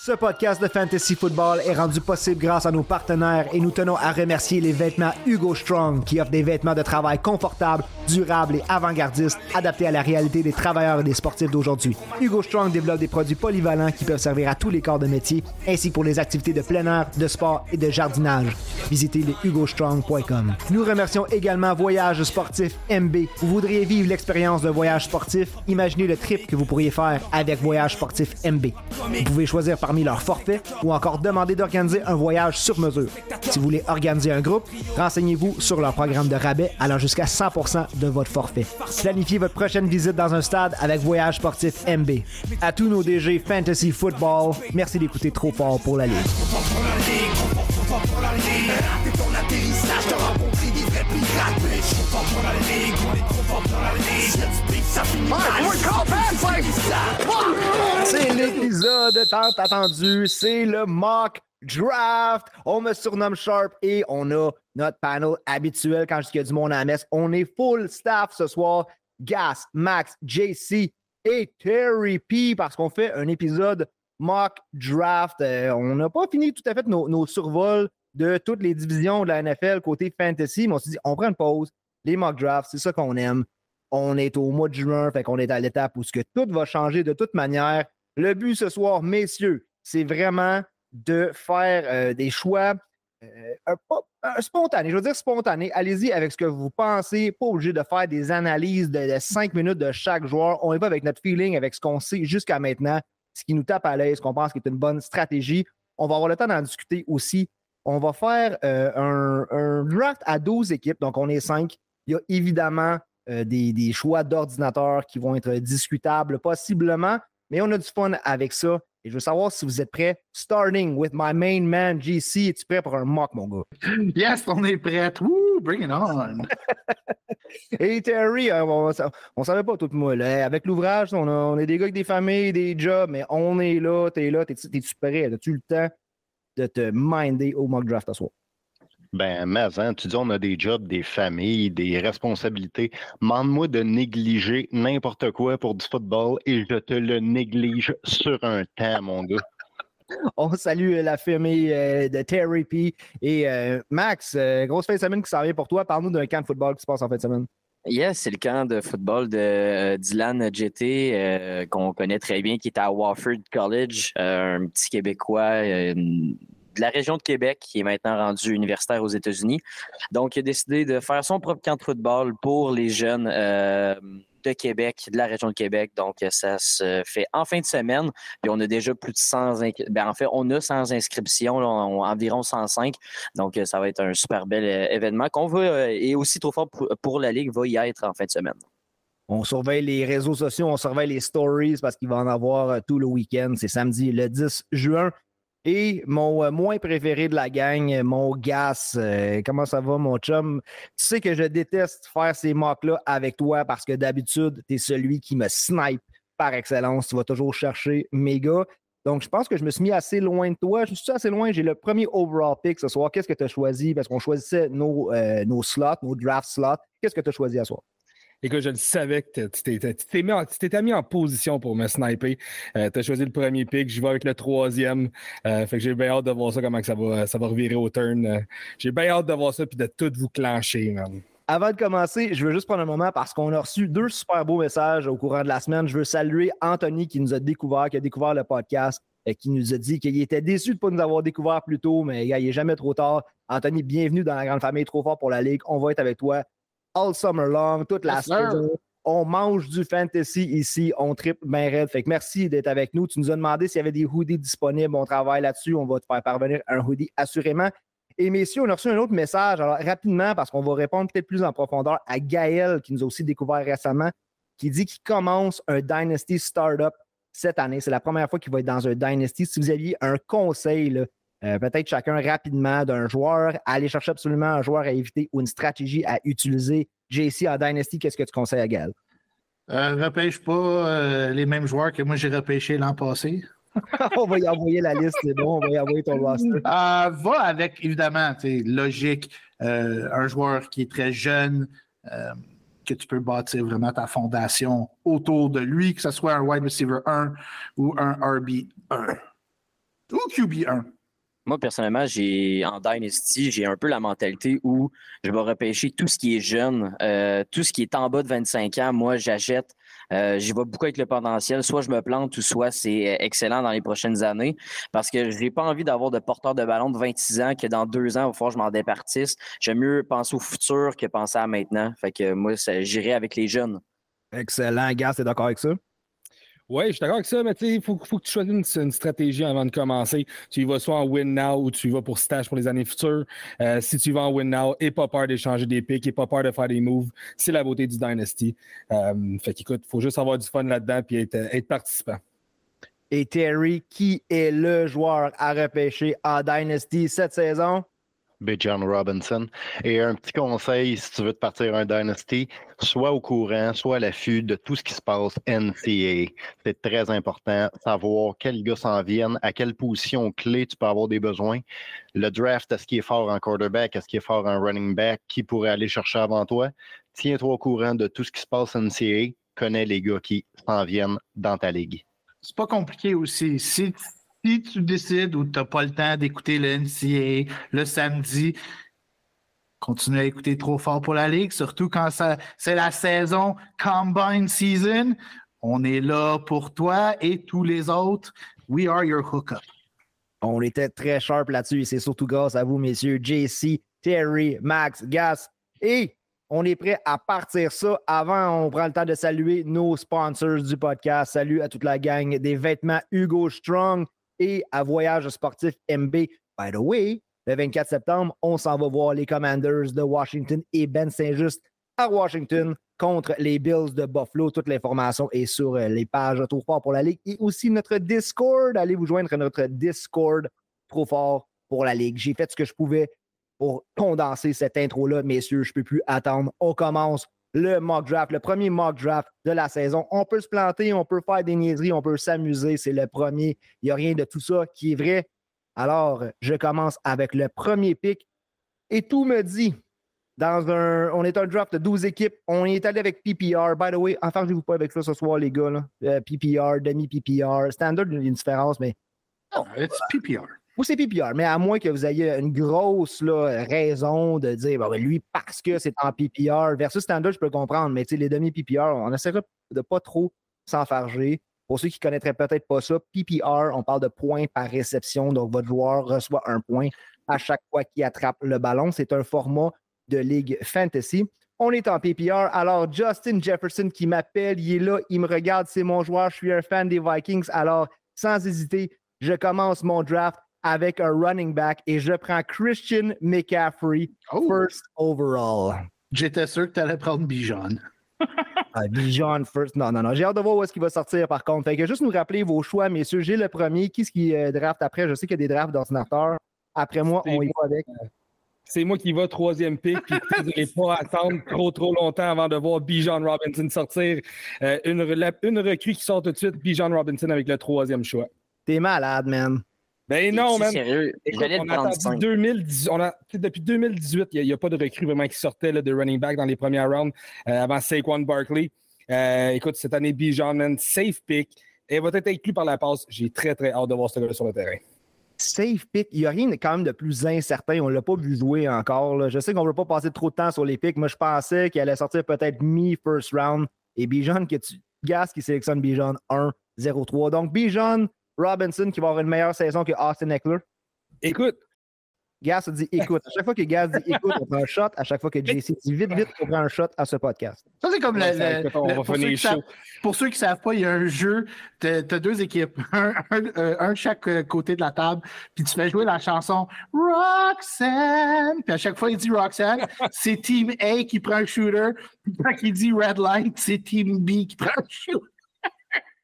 Ce podcast de Fantasy Football est rendu possible grâce à nos partenaires et nous tenons à remercier les vêtements Hugo Strong qui offrent des vêtements de travail confortables, durables et avant-gardistes adaptés à la réalité des travailleurs et des sportifs d'aujourd'hui. Hugo Strong développe des produits polyvalents qui peuvent servir à tous les corps de métier ainsi que pour les activités de plein air, de sport et de jardinage. Visitez les hugostrong.com. Nous remercions également Voyage Sportif MB. Vous voudriez vivre l'expérience d'un voyage sportif? Imaginez le trip que vous pourriez faire avec Voyage Sportif MB. Vous pouvez choisir parmi leurs forfaits ou encore demander d'organiser un voyage sur mesure. Si vous voulez organiser un groupe, renseignez-vous sur leur programme de rabais allant jusqu'à 100% de votre forfait. Planifiez votre prochaine visite dans un stade avec Voyage Sportif MB. À tous nos DG Fantasy Football, merci d'écouter trop fort pour la Ligue. C'est l'épisode tant attendu, c'est le mock draft. On me surnomme Sharp et on a notre panel habituel quand je qu'il y a du monde à la messe. On est full staff ce soir. Gas, Max, JC et Terry P parce qu'on fait un épisode mock draft. Euh, on n'a pas fini tout à fait nos, nos survols de toutes les divisions de la NFL côté fantasy, mais on s'est dit, on prend une pause. Les mock drafts, c'est ça qu'on aime. On est au mois de juin, fait qu'on est à l'étape où tout va changer de toute manière. Le but ce soir, messieurs, c'est vraiment de faire euh, des choix euh, spontanés. Je veux dire spontanés. Allez-y avec ce que vous pensez. Pas obligé de faire des analyses de, cinq minutes de chaque joueur. On y va avec notre feeling, avec ce qu'on sait jusqu'à maintenant, ce qui nous tape à l'aise, ce qu'on pense qui est une bonne stratégie. On va avoir le temps d'en discuter aussi. On va faire euh, un, un draft à 12 équipes, donc on est 5. Il y a évidemment euh, des, des choix d'ordinateurs qui vont être discutables possiblement, mais on a du fun avec ça. Et je veux savoir si vous êtes prêts. Starting with my main man, GC. Es-tu prêt pour un mock, mon gars? Yes, on est prêt. Woo, bring it on. Et Terry, euh, on, on savait pas tout moi. Là. Avec l'ouvrage, on, a- on est des gars avec des familles, des jobs, mais on est là, t'es là, t'es-tu prêt? As-tu le temps de te minder au mock draft ce soir? Ben, mais avant, tu dis on a des jobs, des familles, des responsabilités. Mande-moi de négliger n'importe quoi pour du football et je te le néglige sur un temps, mon gars. On salue la famille euh, de Terry P. Et euh, Max, euh, grosse fin de semaine qui s'en vient pour toi. Parle-nous d'un camp de football qui se passe en fin de semaine. Yes, c'est le camp de football de euh, Dylan GT euh, qu'on connaît très bien, qui est à Wofford College, euh, un petit Québécois euh, de la région de Québec qui est maintenant rendu universitaire aux États-Unis. Donc, il a décidé de faire son propre camp de football pour les jeunes euh, de Québec, de la région de Québec. Donc, ça se fait en fin de semaine. Puis on a déjà plus de 100 inc- ben, en fait, on a 100 inscriptions, environ 105. Donc, ça va être un super bel euh, événement qu'on va, euh, et aussi trop fort pour, pour la Ligue, va y être en fin de semaine. On surveille les réseaux sociaux, on surveille les stories parce qu'il va en avoir euh, tout le week-end. C'est samedi le 10 juin. Et mon euh, moins préféré de la gang, euh, mon gas, euh, comment ça va, mon chum? Tu sais que je déteste faire ces mocks-là avec toi parce que d'habitude, tu es celui qui me snipe par excellence. Tu vas toujours chercher mes gars. Donc, je pense que je me suis mis assez loin de toi. Je suis assez loin. J'ai le premier overall pick ce soir. Qu'est-ce que tu as choisi? Parce qu'on choisissait nos, nos slots, nos draft slots. Qu'est-ce que tu as choisi à soir? Écoute, je le savais que tu t'étais- mis mis en position pour me sniper. Euh, tu as choisi le premier pick, je vais avec le troisième. Euh, fait que j'ai bien hâte de voir ça, comment que ça va, ça va revirer au turn. Euh, j'ai bien hâte de voir ça puis de tout vous clencher, man. Avant de commencer, je veux juste prendre un moment parce qu'on a reçu deux super beaux messages au courant de la semaine. Je veux saluer Anthony qui nous a découvert, qui a découvert le podcast, et qui nous a dit qu'il était déçu de ne pas nous avoir découvert plus tôt, mais il n'est jamais trop tard. Anthony, bienvenue dans la grande famille Trop fort pour la Ligue. On va être avec toi all summer long, toute la saison. On mange du fantasy ici, on triple bien raide. Fait que merci d'être avec nous. Tu nous as demandé s'il y avait des hoodies disponibles. On travaille là-dessus. On va te faire parvenir un hoodie assurément. Et messieurs, on a reçu un autre message. Alors, rapidement, parce qu'on va répondre peut-être plus en profondeur à Gaël, qui nous a aussi découvert récemment, qui dit qu'il commence un Dynasty Startup cette année. C'est la première fois qu'il va être dans un Dynasty. Si vous aviez un conseil, là, euh, peut-être chacun rapidement d'un joueur, à aller chercher absolument un joueur à éviter ou une stratégie à utiliser. JC en Dynasty, qu'est-ce que tu conseilles à Gaël? Euh, repêche pas euh, les mêmes joueurs que moi j'ai repêché l'an passé. on va y envoyer la liste, c'est bon, on va y envoyer ton roster. Euh, va avec, évidemment, logique, un joueur qui est très jeune, que tu peux bâtir vraiment ta fondation autour de lui, que ce soit un wide receiver 1 ou un RB 1. ou QB1? Moi, personnellement, j'ai en Dynasty, j'ai un peu la mentalité où je vais repêcher tout ce qui est jeune, euh, tout ce qui est en bas de 25 ans. Moi, j'achète. Euh, J'y vais beaucoup avec le potentiel. Soit je me plante ou soit c'est excellent dans les prochaines années. Parce que j'ai pas envie d'avoir de porteur de ballon de 26 ans que dans deux ans, il va falloir que je m'en départisse. J'aime mieux penser au futur que penser à maintenant. Fait que moi, j'irai avec les jeunes. Excellent. Gars, t'es d'accord avec ça? Oui, je suis d'accord avec ça, mais il faut, que tu choisisses une, stratégie avant de commencer. Tu y vas soit en win now ou tu y vas pour stage pour les années futures. Euh, si tu vas en win now, et pas peur d'échanger des picks, et pas peur de faire des moves, c'est la beauté du Dynasty. Euh, fait qu'écoute, il faut juste avoir du fun là-dedans et être, être participant. Et Terry, qui est le joueur à repêcher en Dynasty cette saison? John Robinson. Et un petit conseil, si tu veux te partir un Dynasty, sois au courant, sois à l'affût de tout ce qui se passe NCA. C'est très important, savoir quels gars s'en viennent, à quelle position clé tu peux avoir des besoins. Le draft, est-ce qu'il est fort en quarterback, est-ce qu'il est fort en running back, qui pourrait aller chercher avant toi? Tiens-toi au courant de tout ce qui se passe NCA, connais les gars qui s'en viennent dans ta ligue. C'est pas compliqué aussi. Si si tu décides ou tu n'as pas le temps d'écouter le NCA le samedi, continue à écouter trop fort pour la Ligue, surtout quand c'est la saison Combine Season. On est là pour toi et tous les autres. We are your hookup. On était très sharp là-dessus c'est surtout grâce à vous, messieurs, JC, Terry, Max, Gas. Et on est prêt à partir ça. Avant, on prend le temps de saluer nos sponsors du podcast. Salut à toute la gang des vêtements Hugo Strong et à Voyage sportif MB. By the way, le 24 septembre, on s'en va voir les Commanders de Washington et Ben Saint-Just à Washington contre les Bills de Buffalo. Toute l'information est sur euh, les pages Trop fort pour la Ligue et aussi notre Discord. Allez vous joindre à notre Discord Trop fort pour la Ligue. J'ai fait ce que je pouvais pour condenser cette intro-là, messieurs. Je ne peux plus attendre. On commence le mock draft, le premier mock draft de la saison. On peut se planter, on peut faire des niaiseries, on peut s'amuser. C'est le premier. Il n'y a rien de tout ça qui est vrai. Alors, je commence avec le premier pick. Et tout me dit, dans un, on est un draft de 12 équipes. On est allé avec PPR. By the way, enfin, je ne vous pas avec ça ce soir, les gars. Euh, PPR, demi-PPR. Standard, il y a une différence, mais. Oh, it's PPR. Ou c'est PPR, mais à moins que vous ayez une grosse raison de dire ben, lui parce que c'est en PPR versus standard, je peux comprendre, mais les demi-PPR, on essaiera de pas trop s'enfarger. Pour ceux qui ne connaîtraient peut-être pas ça, PPR, on parle de points par réception. Donc, votre joueur reçoit un point à chaque fois qu'il attrape le ballon. C'est un format de Ligue Fantasy. On est en PPR. Alors, Justin Jefferson qui m'appelle, il est là, il me regarde, c'est mon joueur, je suis un fan des Vikings. Alors, sans hésiter, je commence mon draft avec un running back et je prends Christian McCaffrey oh. first overall. J'étais sûr que tu allais prendre Bijan. Ah, Bijan first. Non, non, non. J'ai hâte de voir où est-ce qu'il va sortir par contre. Fait que juste nous rappeler vos choix, messieurs. J'ai le premier. Qui est-ce qui euh, draft après? Je sais qu'il y a des drafts d'ordinateur. Après moi, on y va avec. C'est moi qui va troisième pick, puis vous n'allez pas attendre trop, trop longtemps avant de voir Bijan Robinson sortir. Euh, une, une recrue qui sort tout de suite, Bijan Robinson avec le troisième choix. T'es malade, man. Ben non, man. Sérieux? on a depuis 2018, il n'y a, pas de recrue vraiment qui sortait de running back dans les premiers rounds euh, avant Saquon Barkley. Euh, écoute, cette année, Bijan, man, safe pick. Et va être inclus par la passe. J'ai très, très hâte de voir ce gars sur le terrain. Safe pick, il n'y a rien quand même de plus incertain. On ne l'a pas vu jouer encore. Je sais qu'on ne veut pas passer trop de temps sur les picks. Moi, je pensais qu'il allait sortir peut-être mi-first round. Et Bijan, que tu Gas qui sélectionne Bijan 1-0-3. Donc, Bijan, Robinson qui va avoir une meilleure saison que Austin Eckler? Écoute. Gas a dit écoute. À chaque fois que Gas dit écoute, on prend un shot. À chaque fois que JC dit vite, vite, on prend un shot à ce podcast. Ça, c'est comme le, pour, ceux qui ne savent pas, il y a un jeu. Tu as, deux équipes, un, un, euh, un, chaque euh, côté de la table. Puis tu fais jouer la chanson Roxanne. Puis à chaque fois, il dit Roxanne, c'est Team A qui prend un shooter. Puis quand il dit Red Light, c'est Team B qui prend un shooter.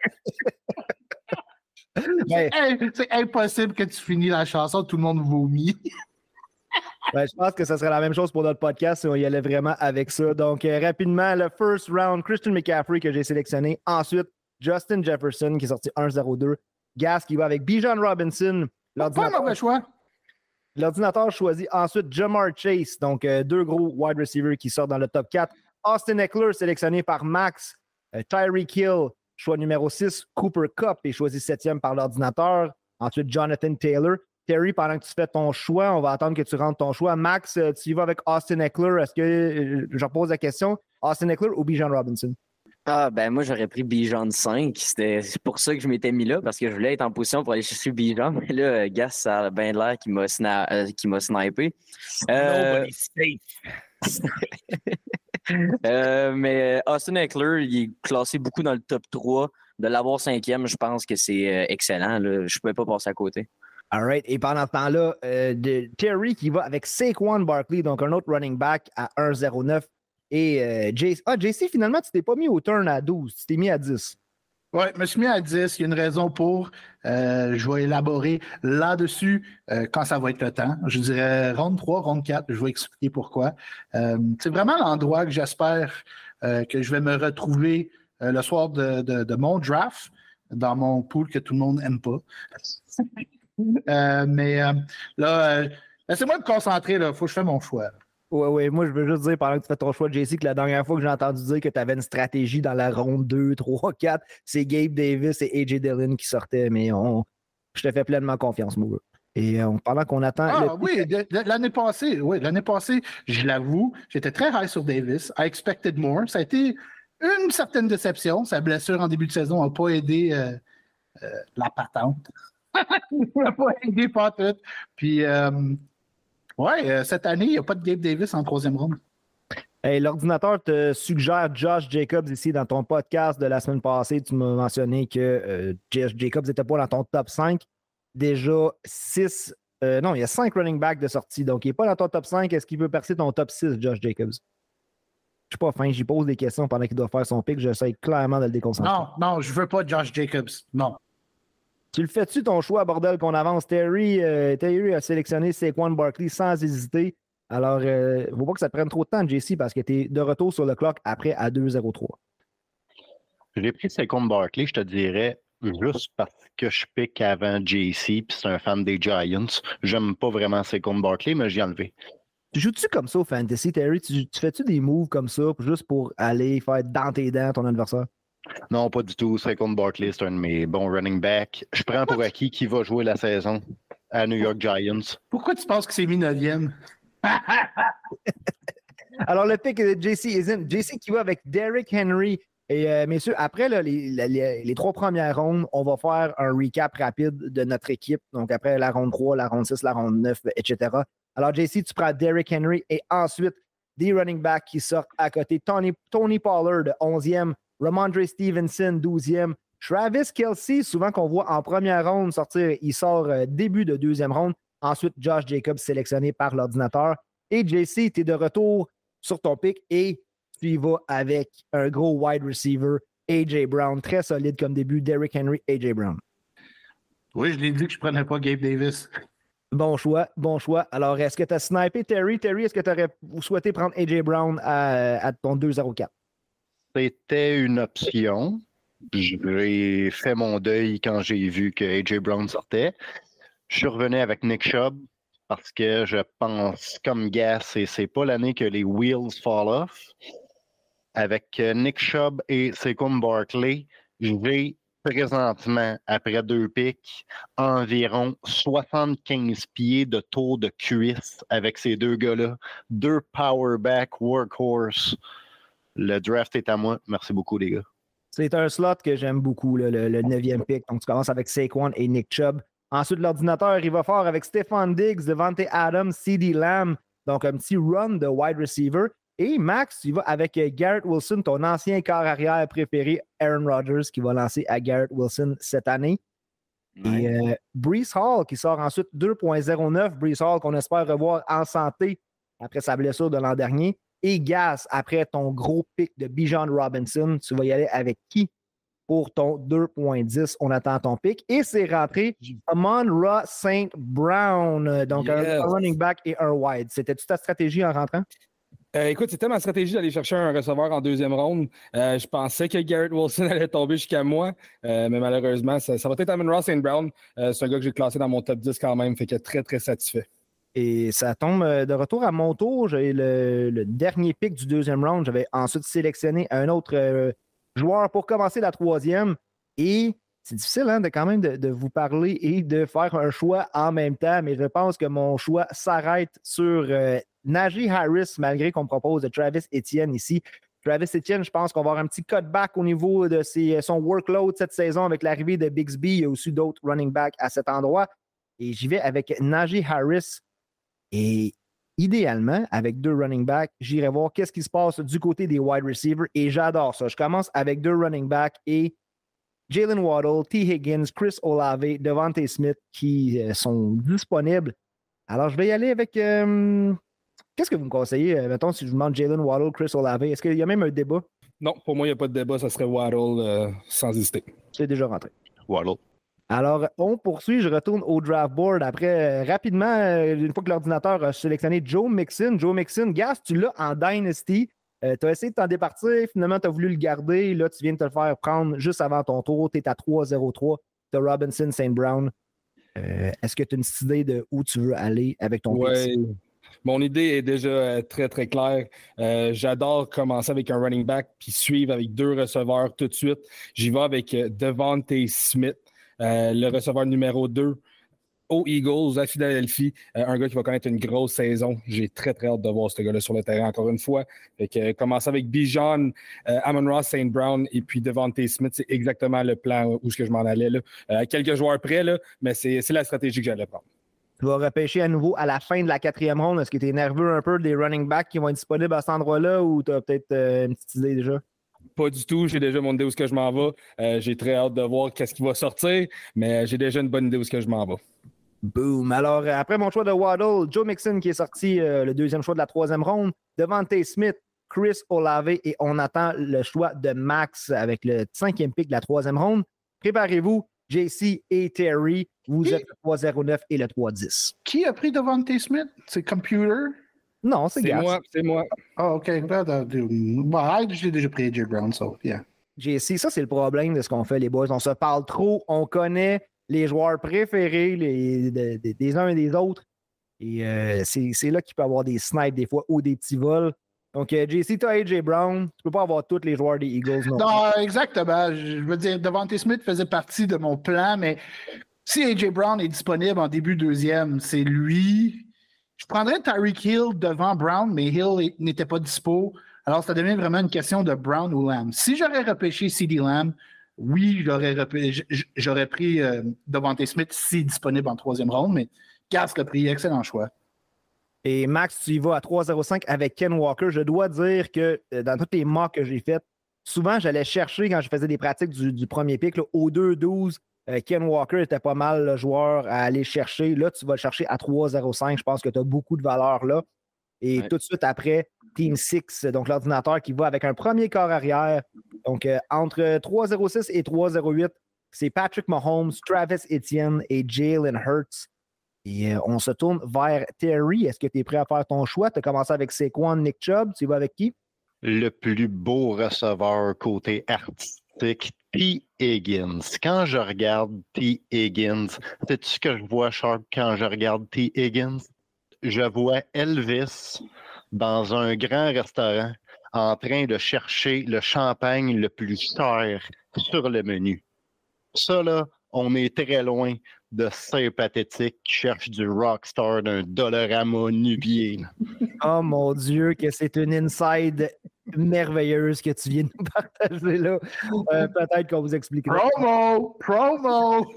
c'est impossible que tu finis la chanson, tout le monde vomit. Ben, je pense que ce serait la même chose pour notre podcast si on y allait vraiment avec ça. Donc, euh, rapidement, le first round, Christian McCaffrey que j'ai sélectionné. Ensuite, Justin Jefferson qui est sorti 1-0-2. Gas qui va avec Bijan Robinson. Pas choix. L'ordinateur choisit ensuite Jamar Chase, donc euh, deux gros wide receivers qui sortent dans le top 4. Austin Eckler sélectionné par Max. Euh, Tyreek Hill Choix numéro 6, Cooper Cup est choisi septième par l'ordinateur. Ensuite, Jonathan Taylor. Terry, pendant que tu fais ton choix, on va attendre que tu rentres ton choix. Max, euh, tu y vas avec Austin Eckler. Est-ce que, euh, je repose la question, Austin Eckler ou Bijan Robinson? Ah, ben moi, j'aurais pris Bijan 5. C'est pour ça que je m'étais mis là, parce que je voulais être en position pour aller chercher Bijan. Mais là, Gas, ça a bien l'air qui m'a snipé. Euh... euh, mais Austin Eckler, il est classé beaucoup dans le top 3. De l'avoir cinquième, je pense que c'est excellent. Là. Je ne pouvais pas passer à côté. All right. Et pendant ce temps-là, euh, Terry qui va avec Saquon Barkley, donc un autre running back à 1,09. Et euh, JC, ah, JC, finalement, tu t'es pas mis au turn à 12, tu t'es mis à 10. Oui, je me suis mis à 10. Il y a une raison pour. Euh, je vais élaborer là-dessus quand ça va être le temps. Je dirais ronde 3, ronde 4. Je vais expliquer pourquoi. c'est vraiment l'endroit que j'espère que je vais me retrouver le soir de, de, mon draft dans mon pool que tout le monde n'aime pas. Euh, mais euh, là, euh, laissez-moi me concentrer, il faut que je fasse mon choix. Oui, oui, moi je veux juste dire pendant que tu fais ton choix, JC, que la dernière fois que j'ai entendu dire que tu avais une stratégie dans la ronde 2, 3, 4, c'est Gabe Davis et AJ Dillon qui sortaient, mais on... je te fais pleinement confiance, mon gars. Et pendant qu'on attend. Ah oui, l'année passée, oui, l'année passée, je l'avoue, j'étais très high sur Davis. I expected more. Ça a été une certaine déception. Sa blessure en début de saison n'a pas aidé la patente. m'a pas aidé pas tout. Puis, euh, ouais, euh, cette année, il n'y a pas de Gabe Davis en troisième ronde. L'ordinateur te suggère Josh Jacobs ici dans ton podcast de la semaine passée. Tu m'as mentionné que euh, Josh Jacobs n'était pas dans ton top 5. Déjà 6, non, il y a 5 running backs de sortie. Donc, il n'est pas dans ton top 5. Est-ce qu'il peut percer ton top 6, Josh Jacobs? Je suis pas fin, j'y pose des questions pendant qu'il doit faire son pic. J'essaie clairement de le déconcentrer. Non, non, je veux pas Josh Jacobs. Non. Tu le fais-tu ton choix, bordel, qu'on avance? Terry, euh, Terry a sélectionné Saquon Barkley sans hésiter. Alors, il euh, ne faut pas que ça te prenne trop de temps, JC, parce que tu es de retour sur le clock après à 2-0-3. J'ai pris Saquon Barkley, je te dirais, juste parce que je pique avant JC, puis c'est un fan des Giants. J'aime pas vraiment Saquon Barkley, mais j'ai enlevé. Tu joues-tu comme ça au fantasy, Terry? Tu, tu fais-tu des moves comme ça juste pour aller faire dans tes dents ton adversaire? Non, pas du tout. contre Barkley, c'est un de mes bons running backs. Je prends pour acquis qui va jouer la saison à New York Giants. Pourquoi tu penses que c'est mis neuvième? Alors, le pick de JC Isn't. JC qui va avec Derrick Henry. Et euh, messieurs, après les, trois premières rondes, on va faire un recap rapide de notre équipe. Donc, après la ronde 3, la ronde 6, la ronde 9, etc. Alors, JC, tu prends Derrick Henry et ensuite des running backs qui sortent à côté. Tony, Tony Pollard, 11e. Ramondre Stevenson, 12e. Travis Kelsey, souvent qu'on voit en première ronde sortir, il sort euh, début de deuxième ronde. Ensuite, Josh Jacobs sélectionné par l'ordinateur. Et JC, tu es de retour sur ton pick et tu y vas avec un gros wide receiver, AJ Brown, très solide comme début. Derrick Henry, AJ Brown. Oui, je l'ai dit que je ne prenais pas Gabe Davis. Bon choix, bon choix. Alors, est-ce que tu as snipé Terry? Terry, est-ce que tu aurais souhaité prendre AJ Brown à, à ton 2-0-4? C'était une option. J'ai fait mon deuil quand j'ai vu que AJ Brown sortait. Je suis revenu avec Nick Chubb parce que je pense comme Gas, et c'est pas l'année que les wheels fall off. Avec Nick Chubb et Saquon Barkley, j'ai présentement, après deux pics, environ 75 pieds de tour de cuisse avec ces deux gars-là. Deux powerback workhorse. Le draft est à moi. Merci beaucoup, les gars. C'est un slot que j'aime beaucoup, le, neuvième pick. Donc, tu commences avec Saquon et Nick Chubb. Ensuite, l'ordinateur, il va fort avec Stefan Diggs, Devante Adams, CD Lamb. Donc, un petit run de wide receiver. Et Max, tu vas avec Garrett Wilson, ton ancien quart arrière préféré, Aaron Rodgers, qui va lancer à Garrett Wilson cette année. Et euh, Brees Hall qui sort ensuite 2.09. Brees Hall qu'on espère revoir en santé après sa blessure de l'an dernier et Gas, après ton gros pic de Bijan Robinson, tu vas y aller avec qui pour ton 2.10? On attend ton pic. Et c'est rentré Amon Ra St. Brown, donc un, running back et un wide. C'était-tu ta stratégie en rentrant? Euh, écoute, c'était ma stratégie d'aller chercher un receveur en deuxième ronde. Euh, je pensais que Garrett Wilson allait tomber jusqu'à moi, euh, mais malheureusement, ça, va être Amon Ross St. Brown. c'est un gars que j'ai classé dans mon top 10 quand même, fait que très, très satisfait. Et ça tombe euh, de retour à mon tour. J'ai le, dernier pick du deuxième round. J'avais ensuite sélectionné un autre euh, joueur pour commencer la troisième. Et c'est difficile hein, de quand même de, vous parler et de faire un choix en même temps, mais je pense que mon choix s'arrête sur euh, Najee Harris, malgré qu'on propose de Travis Etienne ici. Travis Etienne, je pense qu'on va avoir un petit cutback au niveau de son workload cette saison avec l'arrivée de Bixby. Il y a aussi d'autres running backs à cet endroit. Et j'y vais avec Najee Harris. Et idéalement, avec deux running backs, j'irai voir qu'est-ce qui se passe du côté des wide receivers. Et j'adore ça. Je commence avec deux running backs et Jalen Waddle, T. Higgins, Chris Olave, Devante Smith qui euh, sont disponibles. Alors, je vais y aller avec. Euh, qu'est-ce que vous me conseillez, euh, mettons, si je vous demande Jalen Waddle, Chris Olave? Est-ce qu'il y a même un débat? Non, pour moi, il n'y a pas de débat. Ça serait Waddle sans hésiter. C'est déjà rentré. Waddle. Alors, on poursuit. Je retourne au draft board. Après, rapidement, une fois que l'ordinateur a sélectionné Joe Mixon. Joe Mixon, Gas, tu l'as en Dynasty. Euh, tu as essayé de t'en départir, finalement, tu as voulu le garder. Là, tu viens de te le faire prendre juste avant ton tour. Tu es à 3-0-3. Tu as Robinson, St. Brown. Euh, est-ce que tu as une idée de où tu veux aller avec ton Oui. Mon idée est déjà euh, très, très claire. J'adore commencer avec un running back puis suivre avec deux receveurs tout de suite. J'y vais avec Devante Smith, le receveur numéro 2 aux Eagles, à Philadelphie. Euh, un gars qui va connaître une grosse saison. J'ai très, très hâte de voir ce gars-là sur le terrain encore une fois. Fait que, euh, commencer avec Bijan, euh, Amon Ross, St. Brown et puis Devante Smith, c'est exactement le plan où je m'en allais. Là. quelques joueurs près, là, mais c'est la stratégie que j'allais prendre. Tu vas repêcher à nouveau à la fin de la quatrième ronde. Est-ce que tu es nerveux un peu des running backs qui vont être disponibles à cet endroit-là ou tu as peut-être une petite idée déjà? Pas du tout. J'ai déjà mon idée où ce que je m'en vais. j'ai très hâte de voir qu'est-ce qui va sortir, mais j'ai déjà une bonne idée où ce que je m'en vais. Boom. Alors, euh, après mon choix de Waddle, Joe Mixon qui est sorti euh, le deuxième choix de la troisième ronde, Devante Smith, Chris Olave et on attend le choix de Max avec le cinquième pick de la troisième ronde. Préparez-vous, JC et Terry. Vous êtes le 309 et le 310. Qui a pris Devante Smith? C'est Computer? Non, c'est moi. C'est moi. Ah, OK. Bah, j'ai déjà pris AJ Brown, so yeah. JC, ça, c'est le problème de ce qu'on fait, les boys. On se parle trop, on connaît les joueurs préférés les, des uns et des autres. Et euh, c'est là qu'il peut y avoir des snipes des fois ou des petits vols. Donc, euh, JC, tu as AJ Brown. Tu peux pas avoir tous les joueurs des Eagles. Non, non exactement. Je veux dire, Devante Smith faisait partie de mon plan, mais si AJ Brown est disponible en début deuxième, c'est lui. Je prendrais Tyreek Hill devant Brown, mais Hill n'était pas dispo. Alors, ça devient vraiment une question de Brown ou Lamb. Si j'aurais repêché CD Lamb, oui, j'aurais, pris euh, Devante Smith si disponible en troisième ronde, mais Cass l'a pris. Excellent choix. Et Max, tu y vas à 3,05 avec Ken Walker. Je dois dire que euh, dans toutes les mocks que j'ai faites, souvent j'allais chercher quand je faisais des pratiques du, premier pic, au 2-12, euh, Ken Walker était pas mal le joueur à aller chercher. Là, tu vas le chercher à 3,05. Je pense que tu as beaucoup de valeur là. Et tout de suite après, Team 6, donc l'ordinateur qui va avec un premier corps arrière. Donc, euh, entre 3.06 et 3.08, c'est Patrick Mahomes, Travis Etienne et Jalen Hurts. Et euh, on se tourne vers Terry. Est-ce que tu es prêt à faire ton choix? Tu as commencé avec Saquon, Nick Chubb. Tu vas avec qui? Le plus beau receveur côté artistique, T. Higgins. Quand je regarde T. Higgins, sais-tu ce que je vois, Sharp, quand je regarde T. Higgins? Je vois Elvis dans un grand restaurant en train de chercher le champagne le plus cher sur le menu. Ça, là, on est très loin de ces pathétiques qui cherchent du rockstar d'un Dollarama nubier. oh mon Dieu, que c'est une inside merveilleuse que tu viens de nous partager là. Euh, peut-être qu'on vous expliquera. Promo! Promo!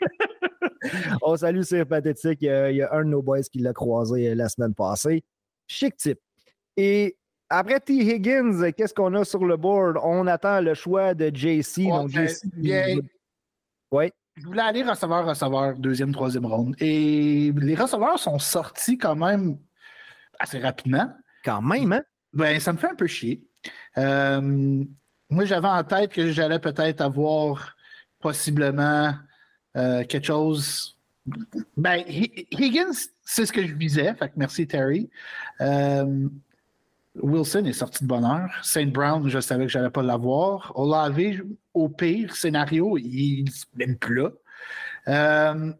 on salue c'est pathétique. Il y, a, un de nos boys qui l'a croisé euh, la semaine passée. Chic type. Et après T. Higgins, qu'est-ce qu'on a sur le board? On attend le choix de JC. donc, JC. Oui. Je voulais aller receveur, receveur, deuxième, troisième ronde. Et les receveurs sont sortis quand même assez rapidement. Quand même, hein? Ben, ça me fait un peu chier. Euh, moi, j'avais en tête que j'allais peut-être avoir possiblement euh, quelque chose. Ben, Higgins, c'est ce que je visais. Fait que merci, Terry. Euh, Wilson est sorti de bonheur. Saint Brown, je savais que je n'allais pas l'avoir. Olave, au pire scénario, il n'est même plus là. Euh,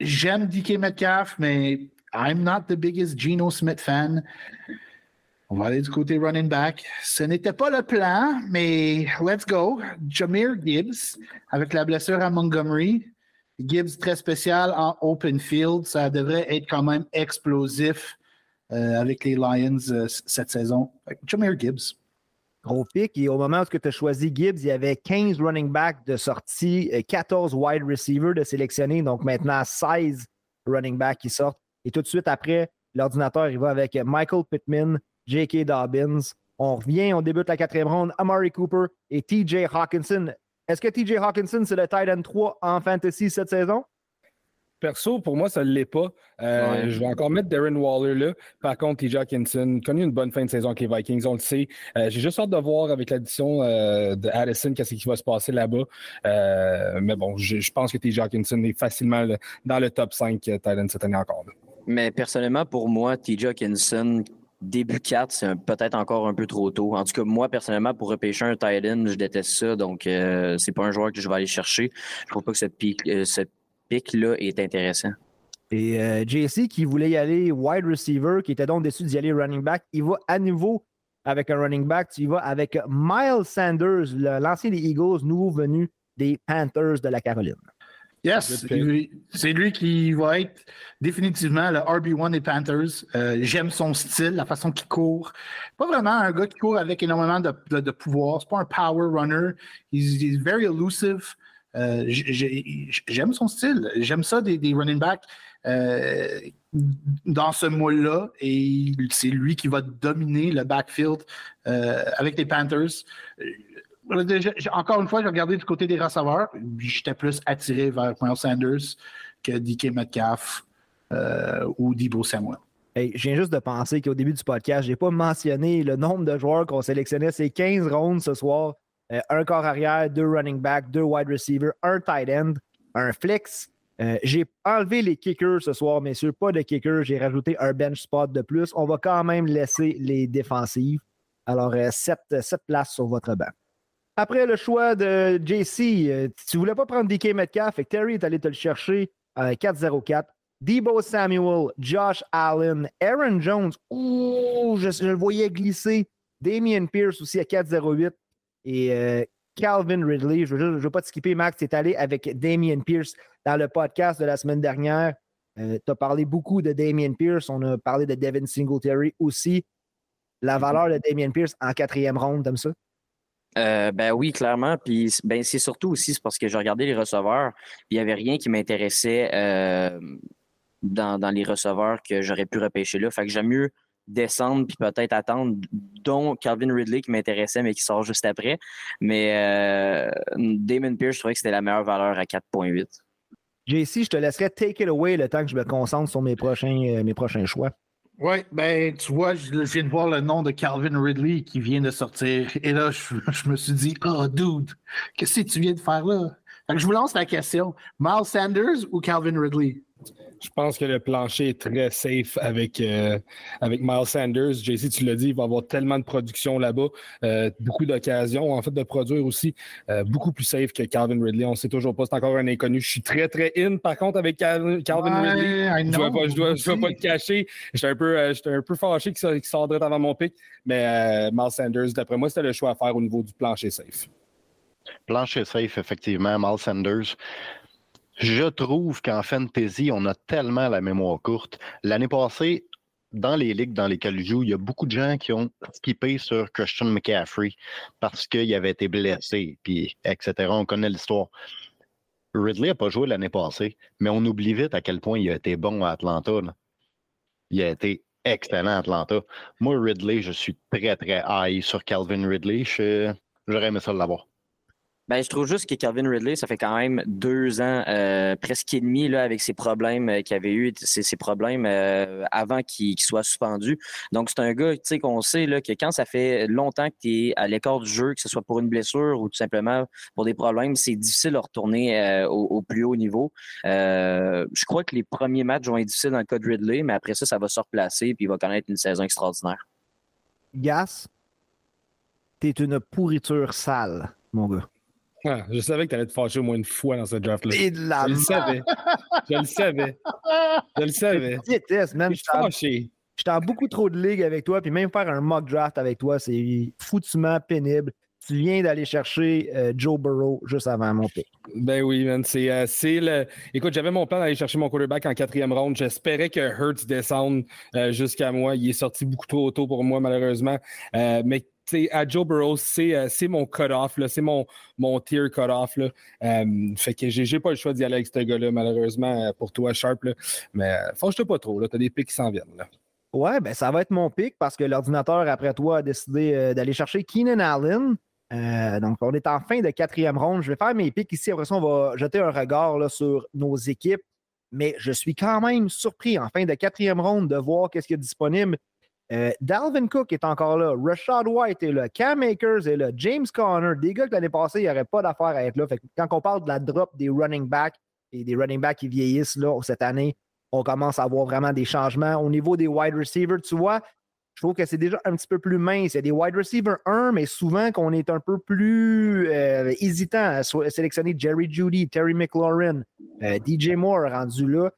j'aime DK Metcalf, mais I'm not the biggest Geno Smith fan. On va aller du côté running back. Ce n'était pas le plan, mais let's go. Jameer Gibbs, avec la blessure à Montgomery. Gibbs très spécial en open field. Ça devrait être quand même explosif avec les Lions euh, cette saison. Jameer Gibbs. Gros pic. Et au moment où tu as choisi Gibbs, il y avait 15 running backs de sortie, 14 wide receivers de sélectionner. Donc maintenant, 16 running backs qui sortent. Et tout de suite après, l'ordinateur, il va avec Michael Pittman, J.K. Dobbins. On revient, on débute la quatrième ronde. Amari Cooper et TJ Hawkinson. Est-ce que TJ Hawkinson, c'est le tight end 3 en fantasy cette saison? Perso, pour moi, ça ne l'est pas. Euh, je vais encore mettre Darren Waller là. Par contre, TJ Hawkinson, connu une bonne fin de saison avec les Vikings, on le sait. Euh, j'ai juste hâte de voir avec l'addition euh, de Addison qu'est-ce qui va se passer là-bas. mais bon, je, pense que TJ Hawkinson est facilement dans le top 5 tight cette année encore. Mais personnellement, pour moi, TJ Hawkinson, début 4, c'est peut-être encore un peu trop tôt. En tout cas, moi, personnellement, pour repêcher un tight end, je déteste ça. Donc, euh, c'est pas un joueur que je vais aller chercher. Je trouve pas que cette pique, euh, là est intéressant. Et euh, JC qui voulait y aller wide receiver, qui était donc déçu d'y aller running back, il va à nouveau avec un running back. Tu y vas avec Miles Sanders, l'ancien des Eagles, nouveau venu des Panthers de la Caroline. Yes, c'est lui qui va être définitivement le RB1 des Panthers. Euh, j'aime son style, la façon qu'il court. Pas vraiment un gars qui court avec énormément de, de, pouvoir. C'est pas un power runner. He's, he's very elusive. Euh, j'aime son style. J'aime ça des, running backs euh, dans ce moule-là. Et c'est lui qui va dominer le backfield avec les Panthers encore une fois, j'ai regardé du côté des receveurs. J'étais plus attiré vers Miles Sanders que DK Metcalf euh, ou Debo Samuel. Je viens juste de penser qu'au début du podcast, je n'ai pas mentionné le nombre de joueurs qu'on sélectionnait. C'est 15 rounds ce soir. Euh, un corps arrière, deux running backs, deux wide receivers, un tight end, un flex. Euh, j'ai enlevé les kickers ce soir, messieurs. Pas de kickers. J'ai rajouté un bench spot de plus. On va quand même laisser les défensives. Alors, 7 places sur votre banc. Après le choix de JC, euh, tu ne voulais pas prendre DK Metcalf, fait Terry est allé te le chercher à 4-0-4. Debo Samuel, Josh Allen, Aaron Jones, ouh, je, le voyais glisser. Damien Pierce aussi à 4-0-8. Et euh, Calvin Ridley, je ne veux, pas te skipper, Max, tu es allé avec Damien Pierce dans le podcast de la semaine dernière. Euh, tu as parlé beaucoup de Damien Pierce. On a parlé de Devin Singletary aussi. La valeur de Damien Pierce en quatrième ronde, comme ça? Euh, ben oui, clairement. Puis ben, c'est surtout aussi parce que j'ai regardé les receveurs. Il n'y avait rien qui m'intéressait euh, dans, les receveurs que j'aurais pu repêcher là. Fait que j'aime mieux descendre puis peut-être attendre, dont Calvin Ridley qui m'intéressait mais qui sort juste après. Mais euh, Damon Pierce, je trouvais que c'était la meilleure valeur à 4.8. JC, je te laisserai take it away le temps que je me concentre sur mes prochains, mes prochains choix. Oui, ben, tu vois, je, viens de voir le nom de Calvin Ridley qui vient de sortir. Et là, je, me suis dit, oh, dude, qu'est-ce que tu viens de faire là? je vous lance la question. Miles Sanders ou Calvin Ridley? Je pense que le plancher est très safe avec, euh, avec Miles Sanders. JC, tu l'as dit, il va avoir tellement de production là-bas, euh, beaucoup d'occasions en fait de produire aussi, euh, beaucoup plus safe que Calvin Ridley. On ne sait toujours pas, c'est encore un inconnu. Je suis très très in par contre avec Calvin, Ridley. je ne dois, pas le cacher. J'étais un peu, un peu fâché qu'il sortait avant mon pic, mais Miles Sanders, d'après moi, c'était le choix à faire au niveau du plancher safe. Plancher safe, effectivement, Miles Sanders. Je trouve qu'en fantasy, on a tellement la mémoire courte. L'année passée, dans les ligues dans lesquelles je joue, il y a beaucoup de gens qui ont skippé sur Christian McCaffrey parce qu'il avait été blessé, puis etc. On connaît l'histoire. Ridley n'a pas joué l'année passée, mais on oublie vite à quel point il a été bon à Atlanta. Il a été excellent à Atlanta. Moi, Ridley, je suis très, très high sur Calvin Ridley. J'aurais aimé ça l'avoir. Ben, je trouve juste que Calvin Ridley, ça fait quand même deux ans, euh, presque et demi, là, avec ses problèmes euh, qu'il avait eu, ses, problèmes euh, avant qu'il soit suspendu. Donc, c'est un gars, tu sais, qu'on sait là, que quand ça fait longtemps que tu es à l'écart du jeu, que ce soit pour une blessure ou tout simplement pour des problèmes, c'est difficile de retourner au, plus haut niveau. je crois que les premiers matchs vont être difficiles dans le cas de Ridley, mais après ça, ça va se replacer puis il va connaître une saison extraordinaire. Gas, t'es une pourriture sale, mon gars. Ah, je savais que tu allais te fâcher au moins une fois dans ce draft-là. Je le savais. Je le savais. Je le savais. Je. Je suis fâché. J'étais en beaucoup trop de ligues avec toi, puis même faire un mock draft avec toi, c'est foutument pénible. Tu viens d'aller chercher euh, Joe Burrow juste avant mon pick. Ben oui, man. C'est, euh, le. Écoute, j'avais mon plan d'aller chercher mon quarterback en quatrième round. J'espérais que Hurts descende euh, jusqu'à moi. Il est sorti beaucoup trop tôt pour moi, malheureusement. mais à Joe Burrow, c'est, mon cut-off, c'est mon, mon tier cut-off. fait que j'ai, pas le choix d'y aller avec ce gars-là, malheureusement, pour toi, Sharp. Mais fâche-toi pas trop, tu as des picks qui s'en viennent. Là. Ouais, ben ça va être mon pick parce que l'ordinateur, après toi, a décidé d'aller chercher Keenan Allen. Euh, donc, on est en fin de quatrième ronde. Je vais faire mes pics ici. Après ça, on va jeter un regard sur nos équipes. Mais je suis quand même surpris en fin de quatrième ronde de voir qu'est-ce qui est disponible. Euh, Dalvin Cook est encore là. Rashad White est là. Cam Akers est là. James Conner. Des gars que l'année passée, il n'y aurait pas d'affaire à être là. quand on parle de la drop des running backs et des running backs qui vieillissent là, cette année, on commence à voir vraiment des changements. Au niveau des wide receivers, tu vois, je trouve que c'est déjà un petit peu plus mince. Il y a des wide receivers 1, mais souvent qu'on est un peu plus euh, hésitant à sélectionner Jerry Judy, Terry McLaurin, euh, DJ Moore rendu là.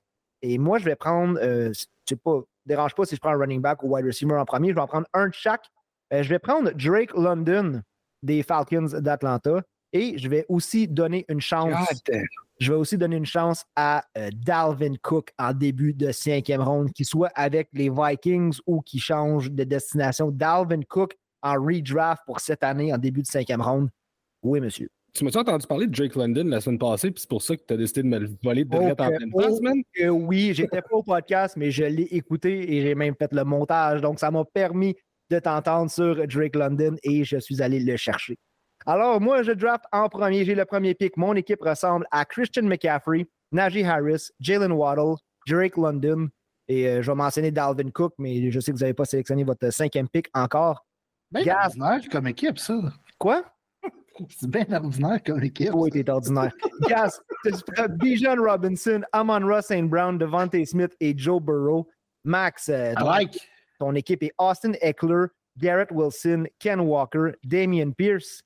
Et moi, je vais prendre, euh, je sais pas, dérange pas si je prends un running back ou wide receiver en premier, je vais en prendre un de chaque. je vais prendre Drake London des Falcons d'Atlanta et je vais aussi donner une chance je vais aussi donner une chance à euh, Dalvin Cook en début de cinquième ronde, qu'il soit avec les Vikings ou qu'il change de destination. Dalvin Cook en redraft pour cette année en début de cinquième ronde. Oui, monsieur. Tu m'as entendu parler de Drake London la semaine passée, puis c'est pour ça que tu as décidé de me le voler de direct en pleine face, man? oui, j'étais pas au podcast, mais je l'ai écouté et j'ai même fait le montage. Donc, ça m'a permis de t'entendre sur Drake London et je suis allé le chercher. Alors, moi, je draft en premier. J'ai le premier pick. Mon équipe ressemble à Christian McCaffrey, Najee Harris, Jalen Waddle, Drake London. Et euh, je vais mentionner Dalvin Cook, mais je sais que vous n'avez pas sélectionné votre cinquième pick encore. Bien ordinaire comme équipe, ça. Quoi? C'est bien ordinaire comme équipe. Oui, t'es ordinaire. Gas, Bijan Robinson, Amon Ross St. Brown, Devontae Smith et Joe Burrow. Max, euh, like. ton équipe est Austin Eckler, Garrett Wilson, Ken Walker, Damian Pierce,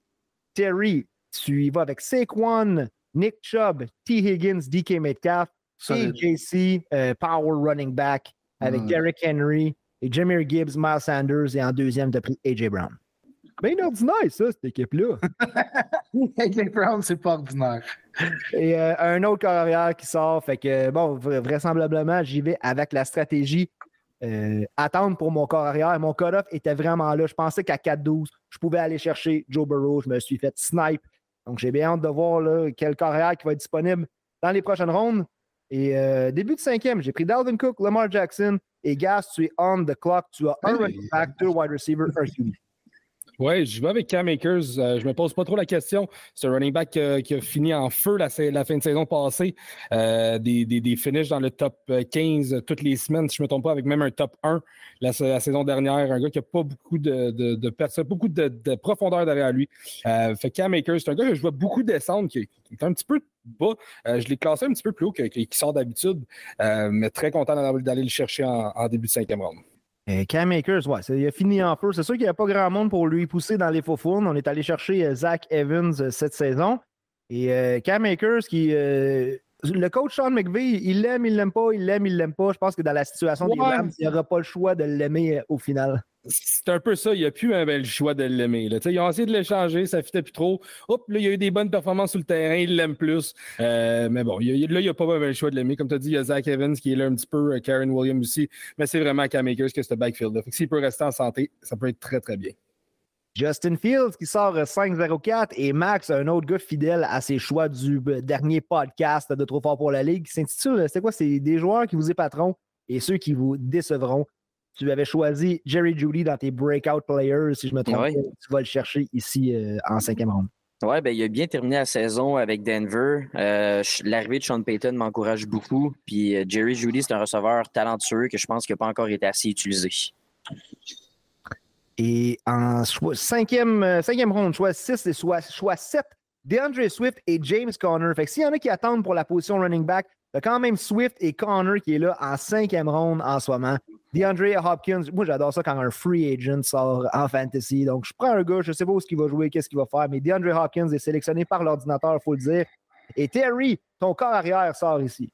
Terry, tu y vas avec Saquon, Nick Chubb, T. Higgins, DK Metcalf, AJC, euh, Power Running Back avec hmm. Derrick Henry et Jameer Gibbs, Miles Sanders et en deuxième, tu as pris AJ Brown. Bien ordinaire, ça, cette équipe-là. AJ Brown, c'est pas ordinaire. Et euh, un autre carrière qui sort, fait que, bon, vraisemblablement, j'y vais avec la stratégie euh, attendre pour mon corps arrière. Mon cut-off était vraiment là. Je pensais qu'à 4-12, je pouvais aller chercher Joe Burrow. Je me suis fait snipe. Donc, j'ai bien hâte de voir là, quel corps arrière qui va être disponible dans les prochaines rondes. Et euh, début de cinquième, j'ai pris Dalvin Cook, Lamar Jackson et Gas, tu es on the clock. Tu as un running back, deux wide receivers, un QB. Oui, je vais avec Cam Akers. Euh, je me pose pas trop la question. C'est un running back qui a fini en feu la, fin de saison passée. Euh, des, finishes dans le top 15 euh, toutes les semaines, si je ne me trompe pas, avec même un top 1 la, saison dernière. Un gars qui n'a pas beaucoup de, personnes, beaucoup de, profondeur derrière lui. fait Cam Akers, c'est un gars que je vois beaucoup descendre, qui, est un petit peu bas. je l'ai classé un petit peu plus haut qu'il sort d'habitude, mais très content d'aller le chercher en début de cinquième round. Euh, Cam Akers, ouais, il a fini en feu. C'est sûr qu'il n'y a pas grand monde pour lui pousser dans les faux fournes. On est allé chercher euh, Zach Evans euh, cette saison. Et Cam Akers, qui. le coach Sean McVeigh, il l'aime, il l'aime pas, il l'aime, il l'aime pas. Je pense que dans la situation des Rams, il n'aura pas le choix de l'aimer au final. C'est un peu ça. Il n'y a plus un bel choix de l'aimer. Ils ont essayé de l'échanger, ça ne fitait plus trop. Hop, là, il y a eu des bonnes performances sur le terrain, il l'aime plus. mais bon, là, il n'y a pas un bel choix de l'aimer. Comme tu as dit, il y a Zach Evans qui est là un petit peu, Karen Williams aussi. Mais c'est vraiment Cam Akers que ce backfield-là. S'il peut rester en santé, ça peut être très, très bien. Justin Fields qui sort 5-0-4 et Max, un autre gars fidèle à ses choix du dernier podcast de Trop fort pour la Ligue, s'intitule C'est quoi? C'est des joueurs qui vous épateront et ceux qui vous décevront. Tu avais choisi Jerry Judy dans tes breakout players, si je me trompe Tu vas le chercher ici euh, en cinquième ronde. Oui, ben, il a bien terminé la saison avec Denver. Euh, l'arrivée de Sean Payton m'encourage beaucoup. Puis euh, Jerry Judy, c'est un receveur talentueux que je pense qu'il n'a pas encore été assez utilisé. Et en cinquième, cinquième ronde, choix 6 et choix, choix 7, DeAndre Swift et James Conner. Fait que s'il y en a qui attendent pour la position running back, il y a quand même Swift et Connor qui est là en cinquième ronde en ce moment. DeAndre Hopkins, moi j'adore ça quand un free agent sort en fantasy. Donc je prends un gars, je ne sais pas où ce qu'il va jouer, qu'est-ce qu'il va faire, mais DeAndre Hopkins est sélectionné par l'ordinateur, il faut le dire. Et Terry, ton corps arrière sort ici.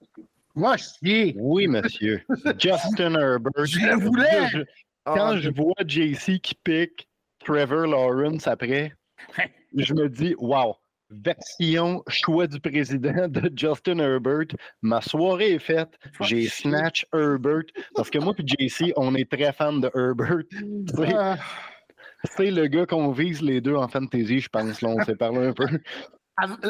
Moi, chier. Oui, monsieur. Justin Herbert. Je le voulais. quand je vois JC qui pique Trevor Lawrence après, je me dis, wow, version choix du président de Justin Herbert. Ma soirée est faite. J'ai snatch Herbert. Parce que moi et JC, on est très fans de Herbert. Ah. C'est le gars qu'on vise les deux en fantasy, je pense. Là, on s'est parlé un peu.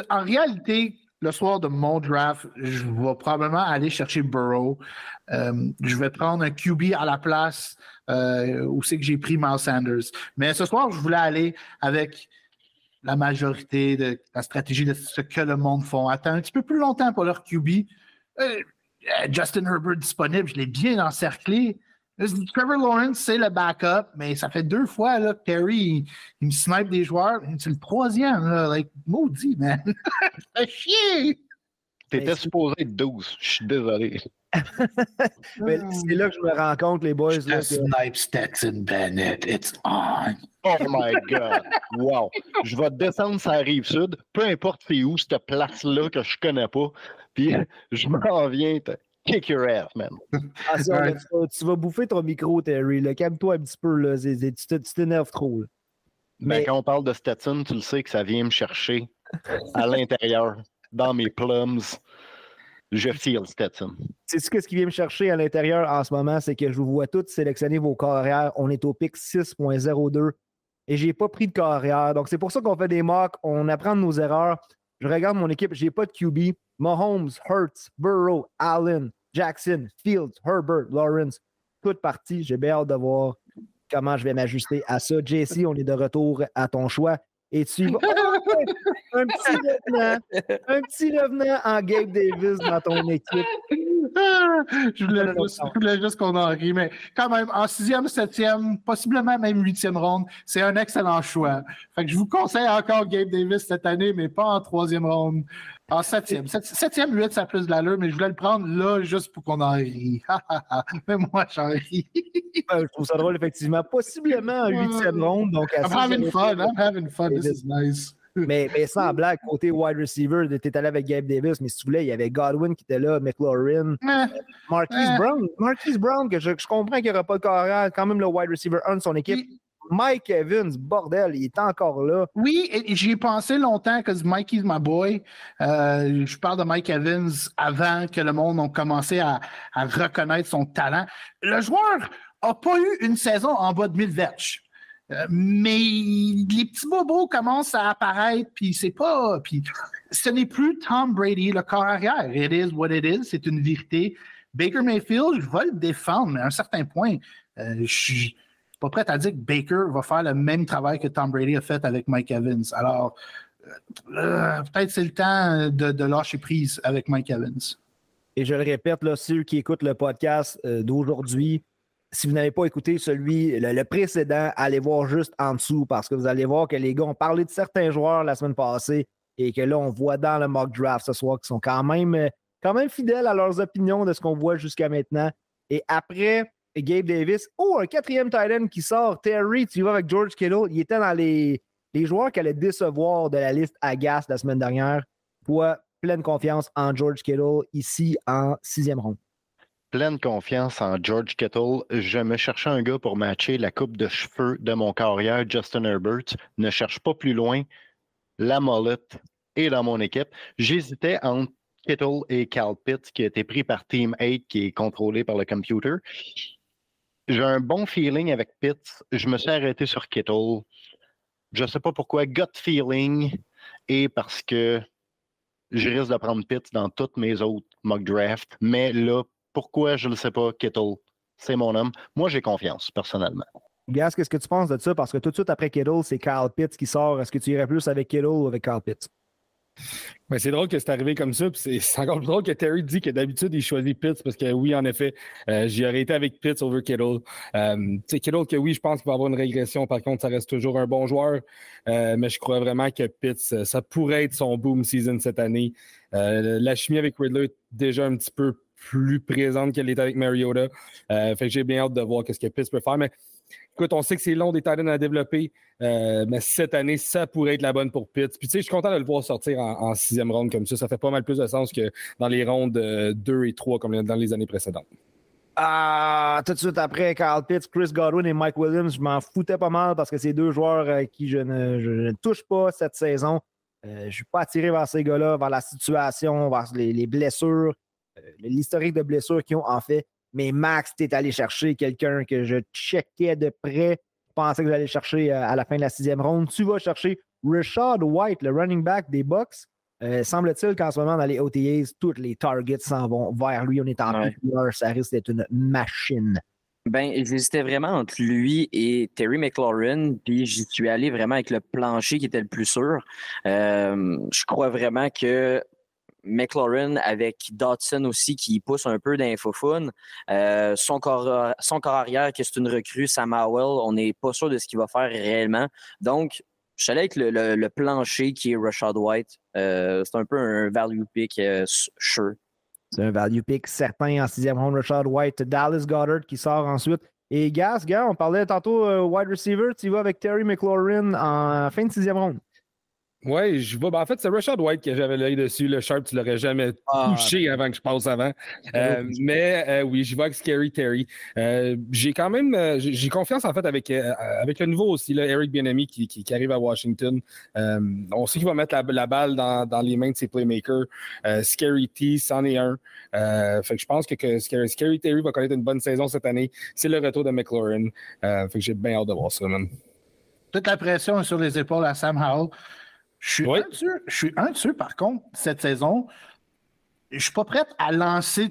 En, réalité, le soir de mon draft, je vais probablement aller chercher Burrow. Euh, je vais prendre un QB à la place euh, où c'est que j'ai pris Miles Sanders. Mais ce soir, je voulais aller avec la majorité de la stratégie de ce que le monde font. Attends un petit peu plus longtemps pour leur QB. Euh, Justin Herbert disponible, je l'ai bien encerclé. Trevor Lawrence, c'est le backup, mais ça fait deux fois que Terry, il, me snipe des joueurs. C'est le troisième, là, like, maudit, man. ça chier! T'étais supposé être 12, je suis désolé. mais c'est là que je me rends compte, les boys. Là, snipe Stetson Bennett, it's on. Oh my God! Wow! Je vais descendre sur la rive sud, peu importe c'est où, cette place-là que je connais pas, puis je m'en viens kick your ass, man. Ah, tu, vas, bouffer ton micro, Terry. Calme-toi un petit peu. Là. tu t'énerves trop. Mais... quand on parle de Stetson, tu le sais que ça vient me chercher à l'intérieur, dans mes plums. Je feel Stetson. C'est ce qui vient me chercher à l'intérieur en ce moment, c'est que je vous vois tous sélectionner vos carrières. On est au pic 6.02 et j'ai pas pris de carrière. Donc, c'est pour ça qu'on fait des mocks. On apprend de nos erreurs. Je regarde mon équipe, j'ai pas de QB. Mahomes, Hurts, Burrow, Allen, Jackson, Fields, Herbert, Lawrence, toute partie. J'ai bien hâte de voir comment je vais m'ajuster à ça. JC, on est de retour à ton choix. Et tu vas. un petit revenant. Un petit revenant en Gabe Davis dans ton équipe. je, voulais juste, qu'on en rit, mais quand même, en sixième, septième, possiblement même huitième ronde, c'est un excellent choix. Fait que je vous conseille encore Gabe Davis cette année, mais pas en troisième ronde. En septième. Septième, huit, ça a plus de l'allure, mais je voulais le prendre là juste pour qu'on en rit. mais moi, j'en ris. je trouve ça drôle, effectivement. Possiblement en huitième ronde. Donc I'm having fun. I'm having fun. This is nice. Mais, mais, sans blague, côté wide receiver, tu étais allé avec Gabe Davis, mais si tu voulais, il y avait Godwin qui était là, McLaurin, Marquise Brown. Marquise Brown, que je, comprends qu'il n'y aura pas de carrière, quand même le wide receiver 1 de son équipe. Mike Evans, bordel, il est encore là. Oui, j'y ai pensé longtemps que Mike is my boy. Euh, je parle de Mike Evans avant que le monde ait commencé à, reconnaître son talent. Le joueur n'a pas eu une saison en bas de 1000 verges. Euh, mais les petits bobos commencent à apparaître, puis c'est pas. Puis ce n'est plus Tom Brady, le corps arrière. It is what it is, c'est une vérité. Baker Mayfield, je vais le défendre, mais à un certain point, euh, je suis pas prêt à dire que Baker va faire le même travail que Tom Brady a fait avec Mike Evans. Alors, euh, peut-être c'est le temps de, lâcher prise avec Mike Evans. Et je le répète, ceux qui écoutent le podcast d'aujourd'hui, si vous n'avez pas écouté celui, le, précédent, allez voir juste en dessous parce que vous allez voir que les gars ont parlé de certains joueurs la semaine passée et que là, on voit dans le mock draft ce soir qu'ils sont quand même, euh, quand même fidèles à leurs opinions de ce qu'on voit jusqu'à maintenant. Et après, Gabe Davis, oh, un quatrième tight qui sort, Terry, tu vas avec George Kittle. Il était dans les, les joueurs qui allaient décevoir de la liste Agas la semaine dernière. Pour pleine confiance en George Kittle ici en sixième ronde pleine confiance en George Kittle. Je me cherchais un gars pour matcher la coupe de cheveux de mon carrière, Justin Herbert. Ne cherche pas plus loin. La molette est dans mon équipe. J'hésitais entre Kittle et Cal Pitts, qui a été pris par Team 8, qui est contrôlé par le computer. J'ai un bon feeling avec Pitts. Je me suis arrêté sur Kittle. Je ne sais pas pourquoi. Gut feeling et parce que je risque de prendre Pitts dans toutes mes autres mock drafts. Mais là, pourquoi, je ne le sais pas, Kittle, c'est mon homme. Moi, j'ai confiance, personnellement. Gas, qu'est-ce que tu penses de ça? Parce que tout de suite après Kittle, c'est Carl Pitts qui sort. Est-ce que tu irais plus avec Kittle ou avec Carl Pitts? Ben, c'est drôle que c'est arrivé comme ça. C'est encore plus drôle que Terry dit que d'habitude, il choisit Pitts parce que oui, en effet, euh, j'y aurais été avec Pitts over Kittle. Euh, Kittle, que oui, je pense qu'il va avoir une régression. Par contre, ça reste toujours un bon joueur. Euh, mais je crois vraiment que Pitts, ça pourrait être son boom season cette année. la chimie avec Riddler est déjà un petit peu plus présente qu'elle est avec Mariota. fait que j'ai bien hâte de voir ce que Pitts peut faire. Mais écoute, on sait que c'est long des Titans à développer, mais cette année, ça pourrait être la bonne pour Pitts. Puis tu sais, je suis content de le voir sortir en, sixième ronde comme ça. Ça fait pas mal plus de sens que dans les rondes 2 et 3 comme dans les années précédentes. Ah, tout de suite après, Carl Pitts, Chris Godwin et Mike Williams, je m'en foutais pas mal parce que c'est deux joueurs euh, qui je ne, touche pas cette saison. Euh, je ne suis pas attiré vers ces gars-là, vers la situation, vers les, blessures, euh, l'historique de blessures qu'ils ont en fait. Mais Max, tu es allé chercher quelqu'un que je checkais de près. Je pensais que j'allais chercher à la fin de la sixième ronde. Tu vas chercher Rashad White, le running back des Bucks. Euh, semble-t-il qu'en ce moment, dans les OTAs, tous les targets s'en vont vers lui. On est en ouais. ça risque d'être une machine. Ben, j'hésitais vraiment entre lui et Terry McLaurin, puis j'y suis allé vraiment avec le plancher qui était le plus sûr. Euh, je crois vraiment que McLaurin avec Dodson aussi qui pousse un peu d'infofun. Euh, son, corps, son corps arrière, qui est une recrue, Sam Howell, on n'est pas sûr de ce qu'il va faire réellement. Donc, je suis allé avec le, plancher qui est Rashad White. Euh, c'est un peu un value pick euh, sure. C'est un value pick certain en sixième round. Rashad White, Dallas Goddard qui sort ensuite. Et Gas, gars, on parlait tantôt euh, wide receiver. Tu vas avec Terry McLaurin en fin de sixième round. Oui, je vois. Ben, en fait, c'est Rashad White que j'avais l'œil dessus. Le Sharp, tu l'aurais jamais ah, touché avant que je passe avant. Euh, mais euh, oui, j'y vais avec Scary Terry. Euh, j'ai quand même j'ai confiance en fait avec, avec le nouveau aussi, là, Eric Bienemy qui, qui, arrive à Washington. on sait qu'il va mettre la, balle dans, dans, les mains de ses playmakers. Scary T, c'en est un. fait que je pense que, que Scary, Scary, Terry va connaître une bonne saison cette année. C'est le retour de McLaurin. fait que j'ai bien hâte de voir ça, man. Toute la pression est sur les épaules à Sam Howell. Je suis, un je suis un de ceux, par contre, cette saison, je ne suis pas prête à lancer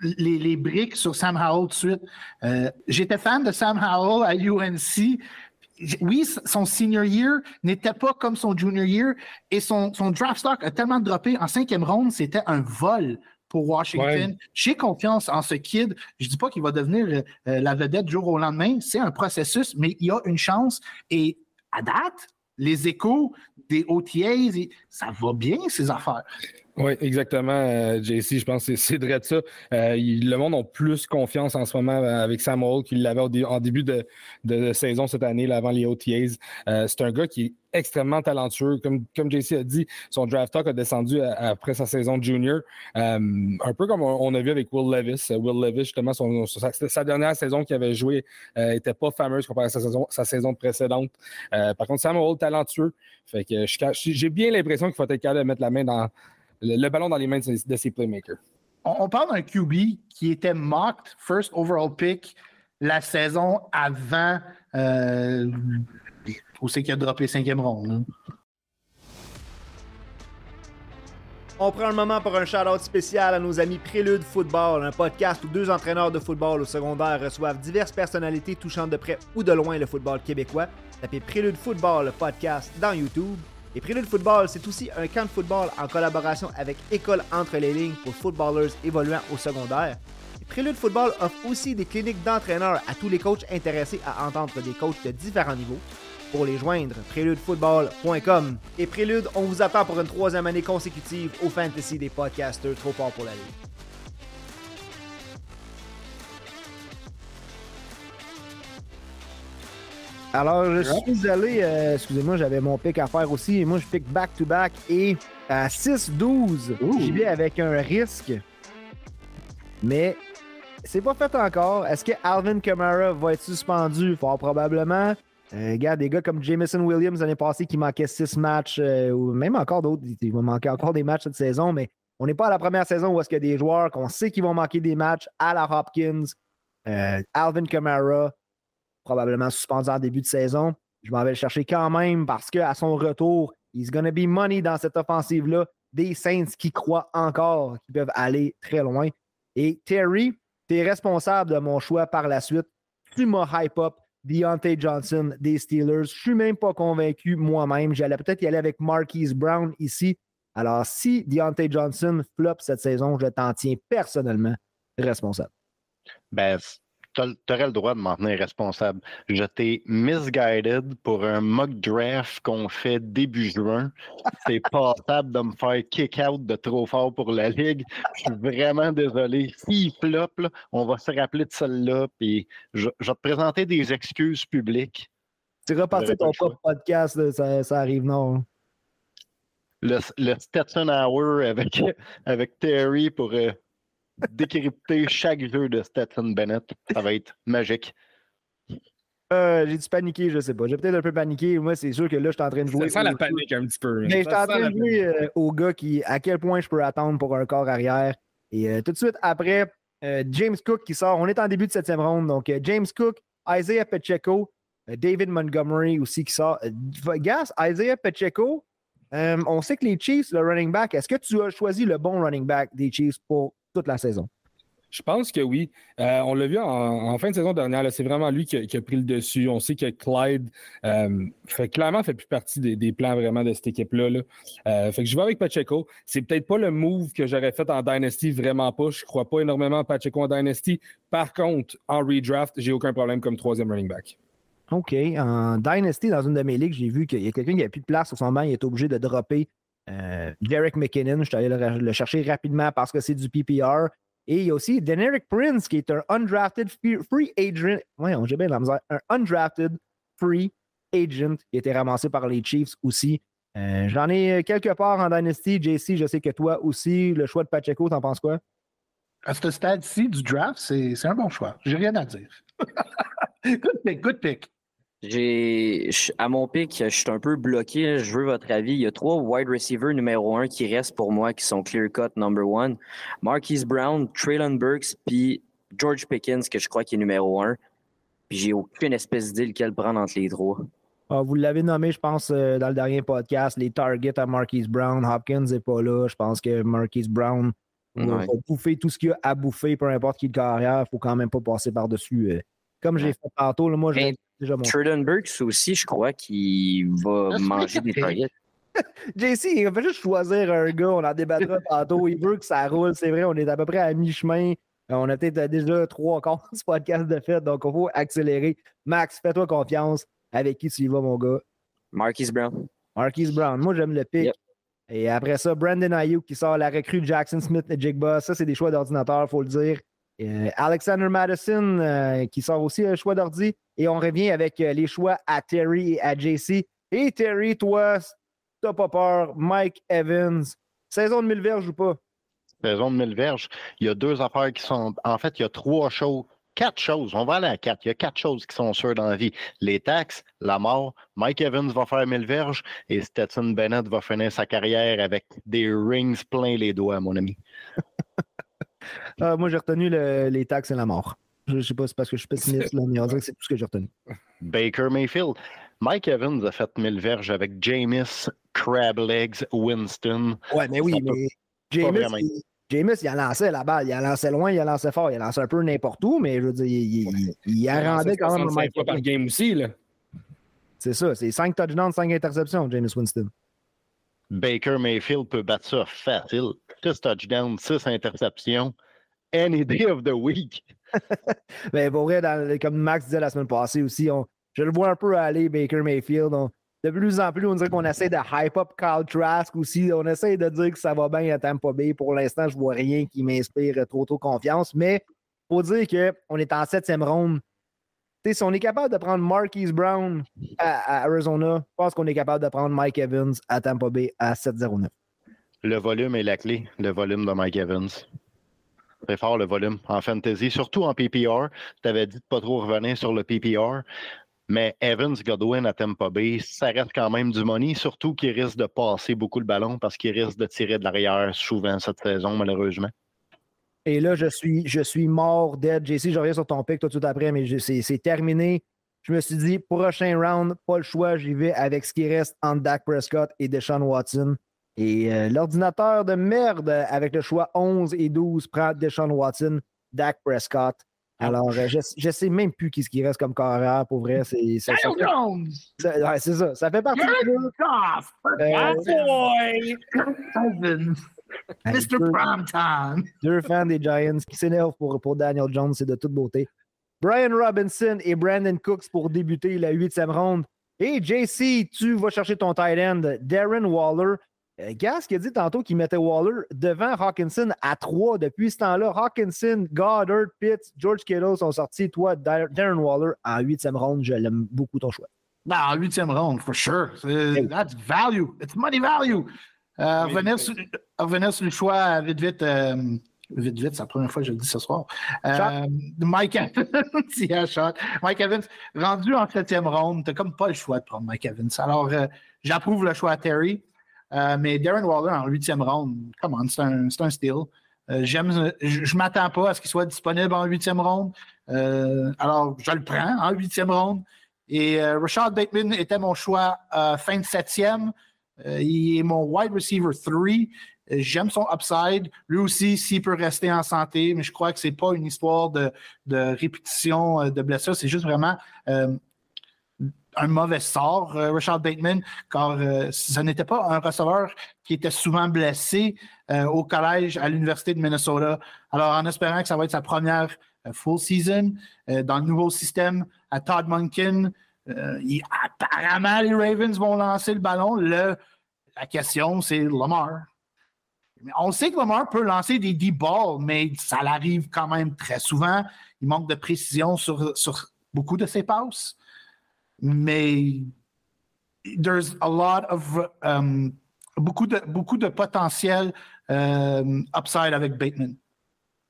les, briques sur Sam Howell tout de suite. Euh, j'étais fan de Sam Howell à UNC. Oui, son senior year n'était pas comme son junior year et son, son draft stock a tellement droppé en cinquième ronde, c'était un vol pour Washington. J'ai confiance en ce kid. Je ne dis pas qu'il va devenir euh, la vedette du jour au lendemain. C'est un processus, mais il y a une chance. Et à date, les échos des OTAs, ça va bien, ces affaires. Oui, exactement, euh, JC. Je pense que c'est de ça. Euh, le monde a plus confiance en ce moment avec Sam Hall qu'il l'avait en début de, saison cette année, avant les OTAs. Euh, c'est un gars qui est extrêmement talentueux. Comme, comme JC a dit, son draft talk a descendu après sa saison junior. un peu comme on, a vu avec Will Levis. Will Levis, justement, sa, dernière saison qu'il avait joué n'était pas fameuse comparé à sa saison, sa saison précédente. par contre, Sam Hall, talentueux. J'ai bien l'impression qu'il faut être capable de mettre la main dans le, ballon dans les mains de, ses playmakers. On, parle d'un QB qui était mocked first overall pick la saison avant euh, où c'est qu'il a droppé cinquième ronde. On prend le moment pour un shout-out spécial à nos amis Prélude Football, un podcast où deux entraîneurs de football au secondaire reçoivent diverses personnalités touchant de près ou de loin le football québécois. Tapez Prélude Football, le podcast, dans YouTube et Prélude Football, c'est aussi un camp de football en collaboration avec École Entre les Lignes pour footballers évoluant au secondaire. Prélude Football offre aussi des cliniques d'entraîneurs à tous les coachs intéressés à entendre des coachs de différents niveaux. Pour les joindre, préludefootball.com. Et Prélude, on vous attend pour une troisième année consécutive au Fantasy des podcasters trop fort pour la ligue. Alors, je suis allé, euh, excusez-moi, j'avais mon pic à faire aussi, et moi, je pique back-to-back, et à 6-12, j'y vais avec un risque, mais c'est pas fait encore. Est-ce que Alvin Kamara va être suspendu? Fort probablement. Euh, regarde, des gars comme Jameson Williams l'année passée qui manquait 6 matchs, euh, ou même encore d'autres, il va manquer encore des matchs cette saison, mais on n'est pas à la première saison où est-ce qu'il y a des joueurs qu'on sait qu'ils vont manquer des matchs à la Hopkins. Alvin Kamara, probablement suspendu en début de saison. Je m'en vais le chercher quand même parce qu'à son retour, he's gonna be money dans cette offensive-là. Des Saints qui croient encore qu'ils peuvent aller très loin. Et Terry, tu es responsable de mon choix par la suite. Tu m'as hype up Deontay Johnson des Steelers. Je suis même pas convaincu moi-même. J'allais peut-être y aller avec Marquise Brown ici. Alors, si Deontay Johnson flop cette saison, je t'en tiens personnellement responsable. Ben, tu aurais le droit de m'en tenir responsable. Je t'ai misguided pour un mock draft qu'on fait début juin. C'est passable de me faire kick-out de trop fort pour la Ligue. Je suis vraiment désolé. S'il flop, on va se rappeler de celle-là, puis je, vais te présenter des excuses publiques. Tu reparti ton propre podcast, ça, arrive, non? Le, le Stetson Hour avec, avec Terry pour. Euh, décrypter chaque jeu de Stetson Bennett. Ça va être magique. Euh, j'ai dû paniquer, je sais pas. J'ai peut-être un peu paniqué. Moi, c'est sûr que là, je suis en train de jouer. Ça sent la panique un petit peu. Mais je suis en train de jouer euh, au gars qui, à quel point je peux attendre pour un corps arrière. Et euh, tout de suite après, James Cook qui sort. On est en début de septième ronde. Donc, James Cook, Isaiah Pacheco, David Montgomery aussi qui sort. Gas, Isaiah Pacheco, on sait que les Chiefs, le running back, est-ce que tu as choisi le bon running back des Chiefs pour toute la saison? Je pense que oui. Euh, on l'a vu en, fin de saison dernière, c'est vraiment lui qui a, pris le dessus. On sait que Clyde euh, fait, clairement fait plus partie des, plans vraiment de cette équipe-là. Euh, fait que je vais avec Pacheco. C'est peut-être pas le move que j'aurais fait en Dynasty, vraiment pas. Je crois pas énormément à Pacheco en Dynasty. Par contre, en redraft, j'ai aucun problème comme troisième running back. OK. En Dynasty, dans une de mes ligues, j'ai vu qu'il y a quelqu'un qui n'a plus de place sur son banc. Il est obligé de dropper Derek McKinnon. Je suis allé le chercher rapidement parce que c'est du PPR. Et il y a aussi Deneric Prince, qui est un undrafted free agent. Ouais, j'ai bien la misère. Un undrafted free agent qui a été ramassé par les Chiefs aussi. Euh, j'en ai quelque part en Dynasty. JC, je sais que toi aussi, le choix de Pacheco, t'en penses quoi? À ce stade-ci du draft, c'est un bon choix. J'ai rien à dire. good pick, good pick. J'ai, à mon pic, je suis un peu bloqué. Je veux votre avis. Il y a trois wide receivers numéro un qui restent pour moi, qui sont clear cut number one. Marquise Brown, Traylon Burks, puis George Pickens, que je crois qui est numéro un. Puis j'ai aucune espèce d'idée lequel prendre entre les trois. Ah, vous l'avez nommé, je pense, euh, dans le dernier podcast, les targets à Marquise Brown. Hopkins n'est pas là. Je pense que Marquise Brown va bouffer tout ce qu'il a à bouffer, peu importe qui de carrière. Il ne faut quand même pas passer par-dessus. Euh, comme j'ai fait tantôt, moi, j'ai déjà mon. Burks aussi, je crois qu'il va manger des targets. JC, il va juste choisir un gars, on en débattra tantôt. Il veut que ça roule, c'est vrai, on est à peu près à mi-chemin. Euh, on a peut-être déjà trois quarts de ce podcast de fait, donc il faut accélérer. Max, fais-toi confiance. Avec qui tu y vas, mon gars? Marquise Brown. Marquise Brown. Moi, j'aime le pic. Et après ça, Brandon Ayuk qui sort la recrue Jackson Smith et Jigba. Ça, c'est des choix d'ordinateur, il faut le dire. Euh, Alexander Madison euh, qui sort aussi un choix d'ordi. Et on revient avec euh, les choix à Terry et à JC. Et Terry, toi, t'as pas peur. Mike Evans, saison de 1000 verges ou pas? Saison de 1000 verges. Il y a deux affaires qui sont. En fait, il y a trois choses. Quatre choses. On va aller à quatre. Il y a quatre choses qui sont sûres dans la vie. Les taxes, la mort. Mike Evans va faire 1000 verges et Stetson Bennett va finir sa carrière avec des rings plein les doigts, mon ami. Ah, moi, j'ai retenu les taxes et la mort. Je ne sais pas si c'est parce que je suis pessimiste, là, mais on dirait que c'est tout ce que j'ai retenu. Baker Mayfield. Mike Evans a fait mille verges avec Jameis, Crablegs, Winston. Ouais, mais oui, mais Jameis, Jameis, il a lancé la balle. Il a lancé loin, il a lancé fort. Il a lancé un peu n'importe où, mais je veux dire, il, il, a rendu quand même Mike fois par game aussi, là. C'est ça, c'est 5 touchdowns, 5 interceptions, Jameis Winston. Baker Mayfield peut battre ça facile. 6 touchdowns, 6 interceptions any day of the week. Mais pour vrai, comme Max disait la semaine passée aussi, je le vois un peu aller, Baker Mayfield. de plus en plus, on dirait qu'on essaie de hype up Carl Trask aussi. On essaie de dire que ça va bien à Tampa Bay. Pour l'instant, je vois rien qui m'inspire trop trop confiance. Mais faut dire qu'on est en septième ronde. Si on est capable de prendre Marquise Brown à, Arizona, je pense qu'on est capable de prendre Mike Evans à Tampa Bay à 7-0-9. Le volume est la clé, le volume de Mike Evans. C'est fort le volume en fantasy, surtout en PPR. Tu avais dit de pas trop revenir sur le PPR. Mais Evans, Godwin à Tampa Bay, ça reste quand même du money, surtout qu'il risque de passer beaucoup le ballon parce qu'il risque de tirer de l'arrière souvent cette saison, malheureusement. Et là, je suis, je suis mort dead. JC, je reviens sur ton pic tout de suite après, mais c'est terminé. Je me suis dit, prochain round, pas le choix, j'y vais avec ce qui reste entre Dak Prescott et Deshaun Watson. Et euh, l'ordinateur de merde avec le choix 11 et 12 prend Deshaun Watson, Dak Prescott. Alors, euh, je, ne sais même plus qui ce qui reste comme carrière, pour vrai. C'est ça, ça, fait, c'est ça. Ça fait partie de Mr. Primetime! Deux fans des Giants qui s'énervent pour, pour Daniel Jones, c'est de toute beauté. Brian Robinson et Brandon Cooks pour débuter la huitième ronde. Et JC, tu vas chercher ton tight end, Darren Waller. Euh, Gas qui a dit tantôt qu'il mettait Waller devant Hawkinson à 3 depuis ce temps-là. Hawkinson, Goddard, Pitts, George Kittle sont sortis. Toi, Darren Waller en huitième ronde, je l'aime beaucoup ton choix. Ben, en huitième ronde, for sure. That's value. It's money value. Euh, revenir, sur, le choix vite, vite. Euh, vite, vite, c'est la première fois que je le dis ce soir. Euh, Mike Evans, shot. Mike Evans, rendu en septième ronde, t'as comme pas le choix de prendre Mike Evans. Alors, euh, j'approuve le choix à Terry. Euh, mais Darren Waller en huitième ronde, come on, c'est un, un steal. Euh, j'aime, je ne m'attends pas à ce qu'il soit disponible en huitième ronde. Euh, alors, je le prends en huitième ronde. Et Rashad Bateman était mon choix fin de septième. Il est mon wide receiver 3. J'aime son upside. Lui aussi, s'il peut rester en santé, mais je crois que ce n'est pas une histoire de, répétition de blessures. C'est juste vraiment un mauvais sort, euh, Richard Bateman, car euh, ce n'était pas un receveur qui était souvent blessé euh, au collège à l'Université de Minnesota. Alors, en espérant que ça va être sa première full season dans le nouveau système à Todd Munkin, apparemment, les Ravens vont lancer le ballon. la question, c'est Lamar. On sait que Lamar peut lancer des deep balls, mais ça l'arrive quand même très souvent. Il manque de précision sur, beaucoup de ses passes mais there's a lot of um, beaucoup de beaucoup de potentiel um, upside avec Bateman.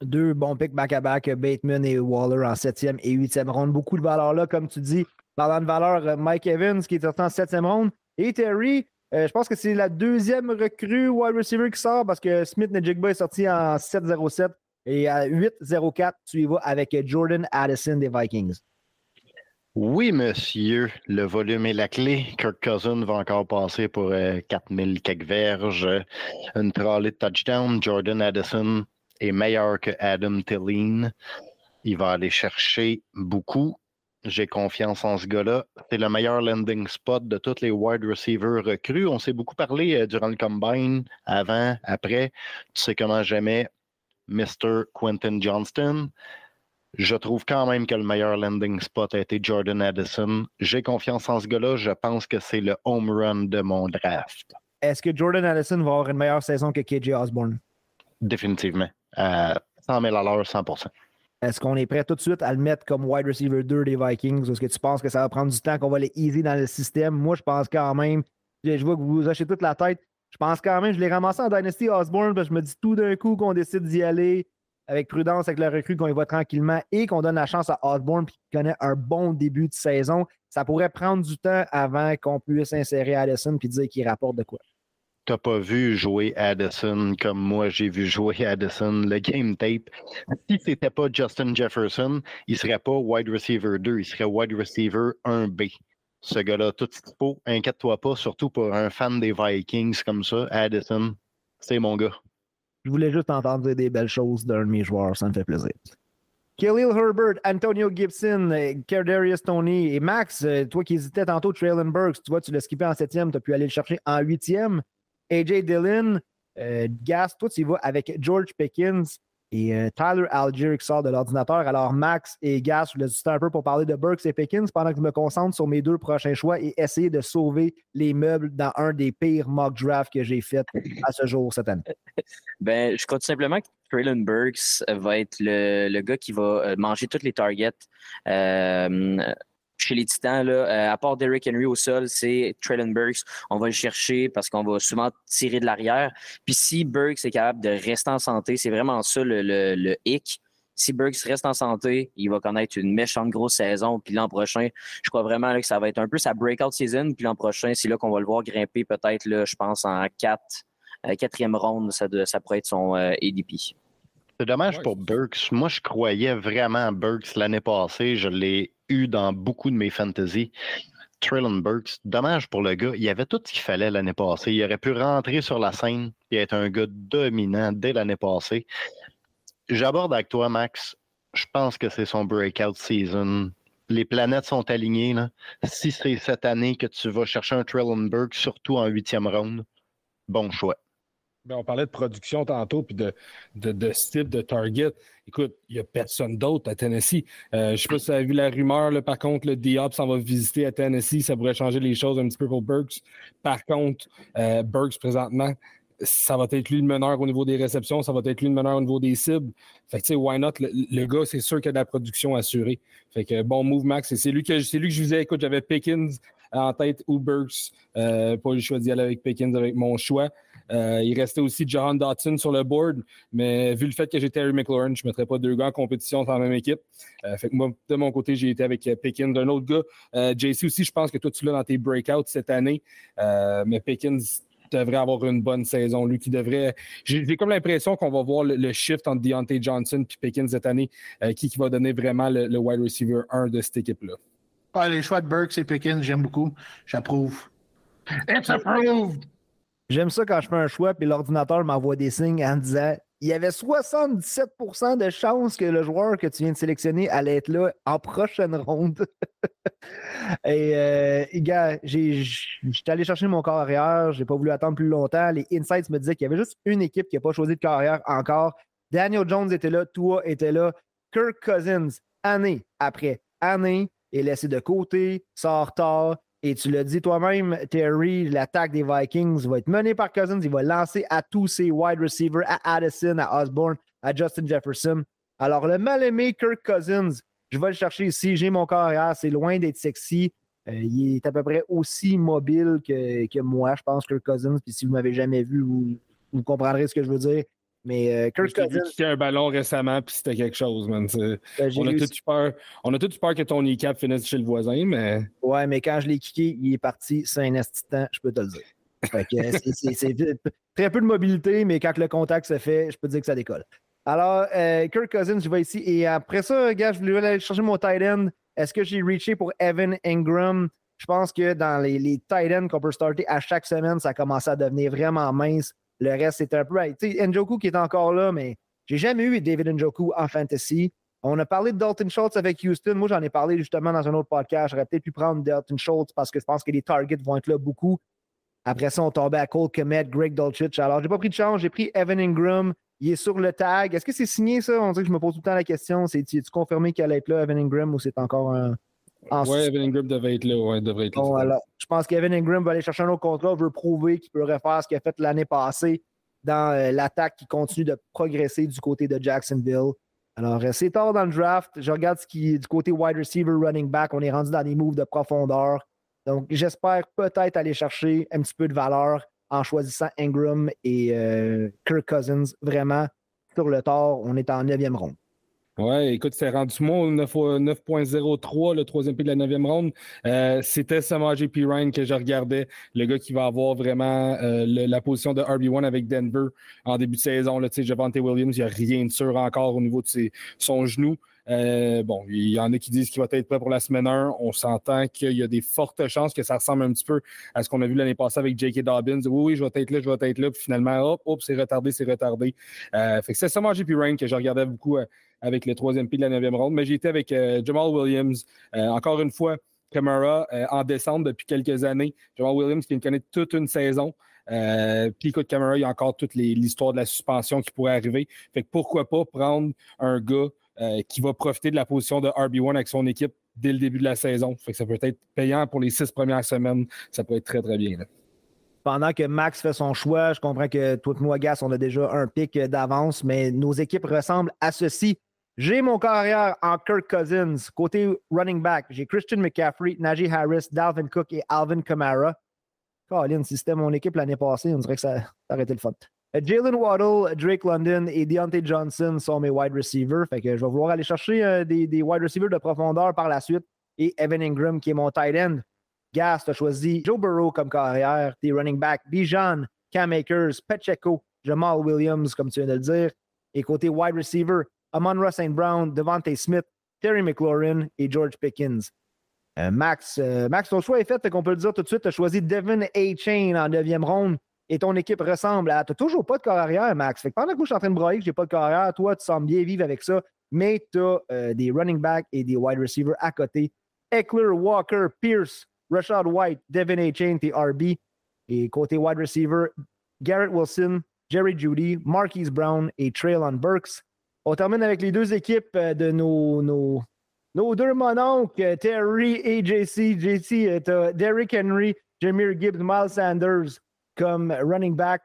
Deux bons picks back-à-back, Bateman et Waller en septième et huitième ronde. Beaucoup de valeur là, comme tu dis. De valeur, Mike Evans qui est sorti en septième ronde. Et Terry, euh, je pense que c'est la deuxième recrue wide receiver qui sort parce que Smith Nejigba est sorti en 7-0-7 et à 8-0-4, tu y vas avec Jordan Addison des Vikings. Oui, monsieur, le volume est la clé. Kirk Cousin va encore passer pour 4000 euh, quelques verges, une trolley de touchdown. Jordan Addison est meilleur que Adam Tillene. Il va aller chercher beaucoup. J'ai confiance en ce gars-là. C'est le meilleur landing spot de tous les wide receivers recrues. On s'est beaucoup parlé euh, durant le combine, avant, après. Tu sais comment j'aimais Mr. Quentin Johnston. Je trouve quand même que le meilleur landing spot a été Jordan Addison. J'ai confiance en ce gars-là. Je pense que c'est le home run de mon draft. Est-ce que Jordan Addison va avoir une meilleure saison que KJ Osborne? Définitivement. À 100 000 à l'heure, 100 Est-ce qu'on est prêt tout de suite à le mettre comme wide receiver 2 des Vikings? Est-ce que tu penses que ça va prendre du temps, qu'on va les easy dans le système? Moi, je pense quand même. Je vois que vous achetez toute la tête. Je pense quand même, je l'ai ramassé en Dynasty Osborne, je me dis tout d'un coup qu'on décide d'y aller avec prudence avec le recrue, qu'on y va tranquillement et qu'on donne la chance à Osborne qui connaît un bon début de saison, ça pourrait prendre du temps avant qu'on puisse insérer Addison puis dire qu'il rapporte de quoi. Tu n'as pas vu jouer Addison comme moi j'ai vu jouer Addison, le game tape. Si c'était pas Justin Jefferson, il serait pas wide receiver 2, il serait wide receiver 1B. Ce gars-là, tout qu'il faut, inquiète-toi pas, surtout pour un fan des Vikings comme ça, Addison, c'est mon gars. Je voulais juste entendre des belles choses d'un de mes joueurs, ça me fait plaisir. Khalil Herbert, Antonio Gibson, Cardarius Tony et Max, euh, toi qui hésitais tantôt, Traylon Burks, tu vois, tu l'as skippé en septième, tu as pu aller le chercher en huitième. AJ Dillon, euh, Gas, toi tu y vas avec George Pickens, et euh, Tyler Algier qui sort de l'ordinateur. Alors, Max et Gas, je voulais juste un peu pour parler de Burks et Pickens pendant que je me concentre sur mes deux prochains choix et essayer de sauver les meubles dans un des pires mock drafts que j'ai fait à ce jour cette année. Ben, je tout simplement que Traylon Burks va être le, le, gars qui va euh, manger toutes les targets. Euh, chez les Titans, là, euh, à part Derrick Henry au sol, c'est Traylon Burks. On va le chercher parce qu'on va souvent tirer de l'arrière. Puis si Burks est capable de rester en santé, c'est vraiment ça le, le, hic. Si Burks reste en santé, il va connaître une méchante grosse saison. Puis l'an prochain, je crois vraiment que ça va être un peu sa breakout season. Puis l'an prochain, c'est là qu'on va le voir grimper peut-être, je pense, en 4, euh, quatrième ronde. Ça, ça pourrait être son euh, ADP. C'est dommage pour Burks. Moi, je croyais vraiment à Burks l'année passée. Je l'ai eu dans beaucoup de mes fantasy. Traylon Burks, dommage pour le gars. Il avait tout ce qu'il fallait l'année passée. Il aurait pu rentrer sur la scène et être un gars dominant dès l'année passée. J'aborde avec toi, Max. Je pense que c'est son breakout season. Les planètes sont alignées. Si c'est cette année que tu vas chercher un Traylon Burks, surtout en huitième round, bon choix. Ben, on parlait de production tantôt, puis de, de, de style de target. Écoute, il n'y a personne d'autre à Tennessee. Euh, je ne sais pas si vous avez vu la rumeur, par contre, le Diop s'en va visiter à Tennessee. Ça pourrait changer les choses un petit peu pour Burks. Par contre, euh, Burks, présentement, ça va être lui le meneur au niveau des réceptions, ça va être lui le meneur au niveau des cibles. Fait que, tu sais, why not? Le, gars, c'est sûr qu'il a de la production assurée. Fait que, bon move, Max. C'est lui, que, lui que je disais, écoute, j'avais Pickens en tête ou Burks. Euh, pas le choix d'y aller avec Pickens avec mon choix. Euh, il restait aussi John Dotson sur le board, mais vu le fait que j'étais Harry McLaurin, je ne mettrais pas deux gars en compétition dans la même équipe. Euh, fait que moi, de mon côté, j'ai été avec euh, Pickens. Un autre gars, JC aussi, je pense que toi, tu l'as dans tes breakouts cette année, mais Pickens devrait avoir une bonne saison. Lui qui devrait. J'ai comme l'impression qu'on va voir le, shift entre Deontay Johnson et Pickens cette année, qui, qui va donner vraiment le, wide receiver 1 de cette équipe-là. Ah, les choix de Burks et Pickens, j'aime beaucoup. J'approuve. It's approved! J'aime ça quand je fais un choix puis l'ordinateur m'envoie des signes en disant il y avait 77% de chances que le joueur que tu viens de sélectionner allait être là en prochaine ronde. Et, euh, gars, j'étais allé chercher mon carrière, j'ai pas voulu attendre plus longtemps. Les insights me disaient qu'il y avait juste une équipe qui n'a pas choisi de carrière encore. Daniel Jones était là, Tua était là, Kirk Cousins, année après année, est laissé de côté, sort tard, et tu l'as dit toi-même, Terry, l'attaque des Vikings va être menée par Cousins. Il va lancer à tous ses wide receivers, à Addison, à Osborne, à Justin Jefferson. Alors, le mal-aimé Kirk Cousins, je vais le chercher ici. J'ai mon carrière. C'est loin d'être sexy. Euh, il est à peu près aussi mobile que, que moi, je pense, Kirk Cousins. Puis si vous ne m'avez jamais vu, vous, comprendrez ce que je veux dire. Mais euh, Kirk Cousins. Vu un ballon récemment, puis c'était quelque chose, man. Ben, on, a tout peur, on a tout peur que ton e-cap finisse chez le voisin, mais. Ouais, mais quand je l'ai kické, il est parti. C'est un instant, je peux te le dire. c'est très peu de mobilité, mais quand le contact se fait, je peux te dire que ça décolle. Alors, euh, Kirk Cousins, je vais ici. Et après ça, gars, je voulais aller chercher mon tight end. Est-ce que j'ai reaché pour Evan Ingram? Je pense que dans les, les tight ends qu'on peut starter à chaque semaine, ça a commencé à devenir vraiment mince. Le reste, c'est un peu. Tu sais, Njoku qui est encore là, mais j'ai jamais eu David Njoku en fantasy. On a parlé de Dalton Schultz avec Houston. Moi, j'en ai parlé justement dans un autre podcast. J'aurais peut-être pu prendre Dalton Schultz parce que je pense que les targets vont être là beaucoup. Après ça, on tombait à Cole Komet, Greg Dolchich. Alors, j'ai pas pris de chance. J'ai pris Evan Ingram. Il est sur le tag. Est-ce que c'est signé, ça? On dirait que je me pose tout le temps la question. C'est-tu confirmé qu'elle allait être là, Evan Ingram, ou c'est encore un. Oui, Evan Ingram devait être là. Ouais, devrait être là. Bon, alors, je pense qu'Evan Ingram va aller chercher un autre contrat, veut prouver qu'il peut refaire ce qu'il a fait l'année passée dans euh, l'attaque qui continue de progresser du côté de Jacksonville. Alors, euh, c'est tard dans le draft. Je regarde ce qui est du côté wide receiver, running back. On est rendu dans des moves de profondeur. Donc, j'espère peut-être aller chercher un petit peu de valeur en choisissant Ingram et euh, Kirk Cousins. Vraiment, sur le tard, on est en neuvième ronde. Ouais, écoute, c'est rendu au 9.03, le troisième pied de la neuvième ronde. Euh, c'était Samaj JP Ryan que je regardais, le gars qui va avoir vraiment euh, la position de RB1 avec Denver en début de saison. Là, Javante Williams, il n'y a rien de sûr encore au niveau de son genou. Euh, bon, il y en a qui disent qu'il va être prêt pour la semaine 1. On s'entend qu'il y a des fortes chances que ça ressemble un petit peu à ce qu'on a vu l'année passée avec J.K. Dobbins. Oui, oui, je vais être là, je vais être là. Puis finalement, hop, hop, c'est retardé, c'est retardé. fait que c'est Samaj JP Ryan que je regardais beaucoup avec le troisième pied de la neuvième ronde. Mais j'ai été avec euh, Jamal Williams. Euh, encore une fois, Camara euh, en décembre depuis quelques années. Jamal Williams qui connaît toute une saison. puis écoute, Camara, il y a encore toute l'histoire de la suspension qui pourrait arriver. Fait que pourquoi pas prendre un gars qui va profiter de la position de RB1 avec son équipe dès le début de la saison. Ça peut être payant pour les six premières semaines. Ça peut être très, très bien. pendant que Max fait son choix, je comprends que toi et moi, Gas, on a déjà un pic d'avance, mais nos équipes ressemblent à ceci. J'ai mon carrière en Kirk Cousins. Côté running back, j'ai Christian McCaffrey, Najee Harris, Dalvin Cook et Alvin Kamara. Colin, si c'était mon équipe l'année passée, on dirait que ça, aurait été le fun. Euh, Jalen Waddle, Drake London et Deontay Johnson sont mes wide receivers. Fait que je vais vouloir aller chercher euh, des, wide receivers de profondeur par la suite. Et Evan Ingram, qui est mon tight end. Gas, tu as choisi Joe Burrow comme carrière. Tes running back, Bijan, Cam Akers, Pacheco, Jamal Williams, comme tu viens de le dire. Et côté wide receiver, Amon St. Brown, Devontae Smith, Terry McLaurin et George Pickens. Euh, Max, Max, ton choix est fait, qu'on peut le dire tout de suite. Tu as choisi Devin A. Chain en neuvième ronde et ton équipe ressemble à. Tu n'as toujours pas de corps arrière, Max. Fait que pendant que moi, je suis en train de broyer que je n'ai pas de corps toi, tu sembles bien vivre avec ça, mais tu as euh, des running backs et des wide receivers à côté. Eckler, Walker, Pierce, Rashad White, Devin A. Chain, tes RB. Et côté wide receiver, Garrett Wilson, Jerry Judy, Marquise Brown et Traylon Burks. On termine avec les deux équipes de nos, nos, nos deux mononcles, Terry et JC. JC, tu Derrick Henry, Jameer Gibbs, Miles Sanders comme running back.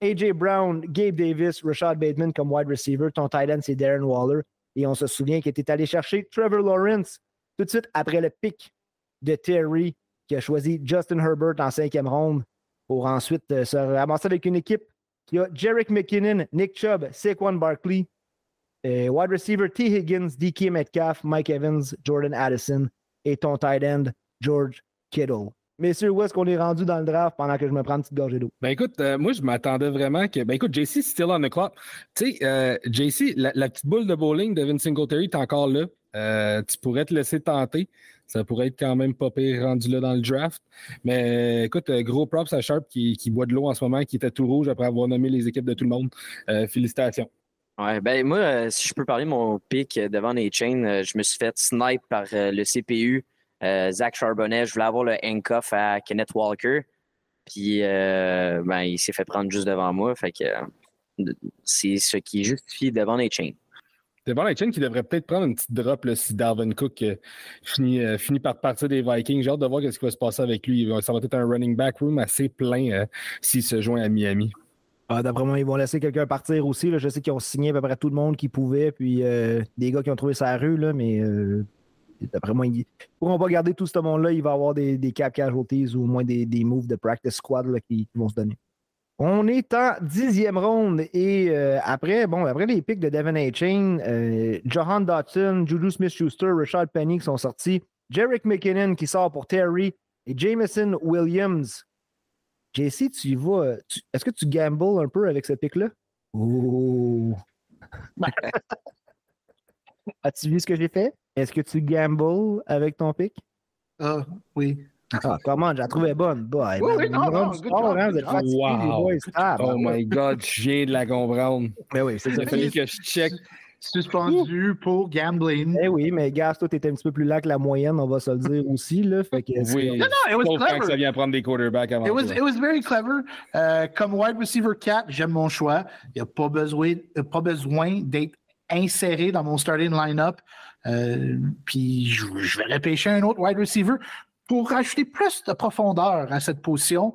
AJ Brown, Gabe Davis, Rashad Bateman comme wide receiver. Ton tight end, c'est Darren Waller. Et on se souvient qu'il était allé chercher Trevor Lawrence tout de suite après le pic de Terry, qui a choisi Justin Herbert en cinquième ronde pour ensuite euh, se ramasser avec une équipe qui a Jarek McKinnon, Nick Chubb, Saquon Barkley, euh, wide receiver T. Higgins, DK Metcalf, Mike Evans, Jordan Addison et ton tight end George Kittle. Messieurs, où est-ce qu'on est rendu dans le draft pendant que je me prends une petite gorgée d'eau? Ben écoute, euh, moi, je m'attendais vraiment que. Ben écoute, JC, still on the clock. Tu sais, euh, JC, la, petite boule de bowling de Vince Singletary est encore là. Euh, tu pourrais te laisser tenter. Ça pourrait être quand même pas pire rendu là dans le draft. Mais écoute, gros props à Sharp qui, qui boit de l'eau en ce moment, qui était tout rouge après avoir nommé les équipes de tout le monde. félicitations. Ouais, ben moi, si je peux parler de mon pic devant les chains, je me suis fait snipe par le CPU Zach Charbonnet, je voulais avoir le handcuff à Kenneth Walker. Puis euh, ben, il s'est fait prendre juste devant moi. Fait que c'est ce qui justifie devant les chains. Devant les chains qui devrait peut-être prendre une petite drop si Darwin Cook euh, finit, par partir des Vikings. J'ai hâte de voir ce qui va se passer avec lui. Ça va être un running back room assez plein s'il se joint à Miami. Ah, d'après moi, ils vont laisser quelqu'un partir aussi. Je sais qu'ils ont signé à peu près tout le monde qui pouvait, puis des gars qui ont trouvé sa rue, là, mais D'après moi, ils pourront pas garder tout ce monde-là. Il va y avoir des, des cap casualties ou au moins des, des moves de practice squad qui, vont se donner. On est en dixième ronde et euh, après, bon, après les pics de Devin A. Chain, euh, Johan Dotson, Juju Smith-Schuster, Richard Penny qui sont sortis, Jarek McKinnon qui sort pour Terry et Jameson Williams. JC, tu y vas. Est-ce que tu gambles un peu avec ce pic-là? Oh! As-tu vu ce que j'ai fait? Est-ce que tu gambles avec ton pic? Ah, oui. Ah, comment? Je la trouvais bonne. Bah, oui, oui, non, non, sport, hein, vous êtes wow. les boys. oh my God, je viens de la comprendre. Mais ben oui, c'est ça. Il fallait que je check. Suspendu pour gambling. Eh oui, mais Gas, toi, t'étais un petit peu plus là que la moyenne, on va se le dire aussi. Là, fait que oui, non, non, it was clever. ça vient prendre des quarterbacks avant it was, it was very clever. Euh, comme wide receiver 4, j'aime mon choix. Il n'y a pas besoin, pas besoin d'être inséré dans mon starting line-up. Euh, puis je, vais repêcher un autre wide receiver pour rajouter plus de profondeur à cette position,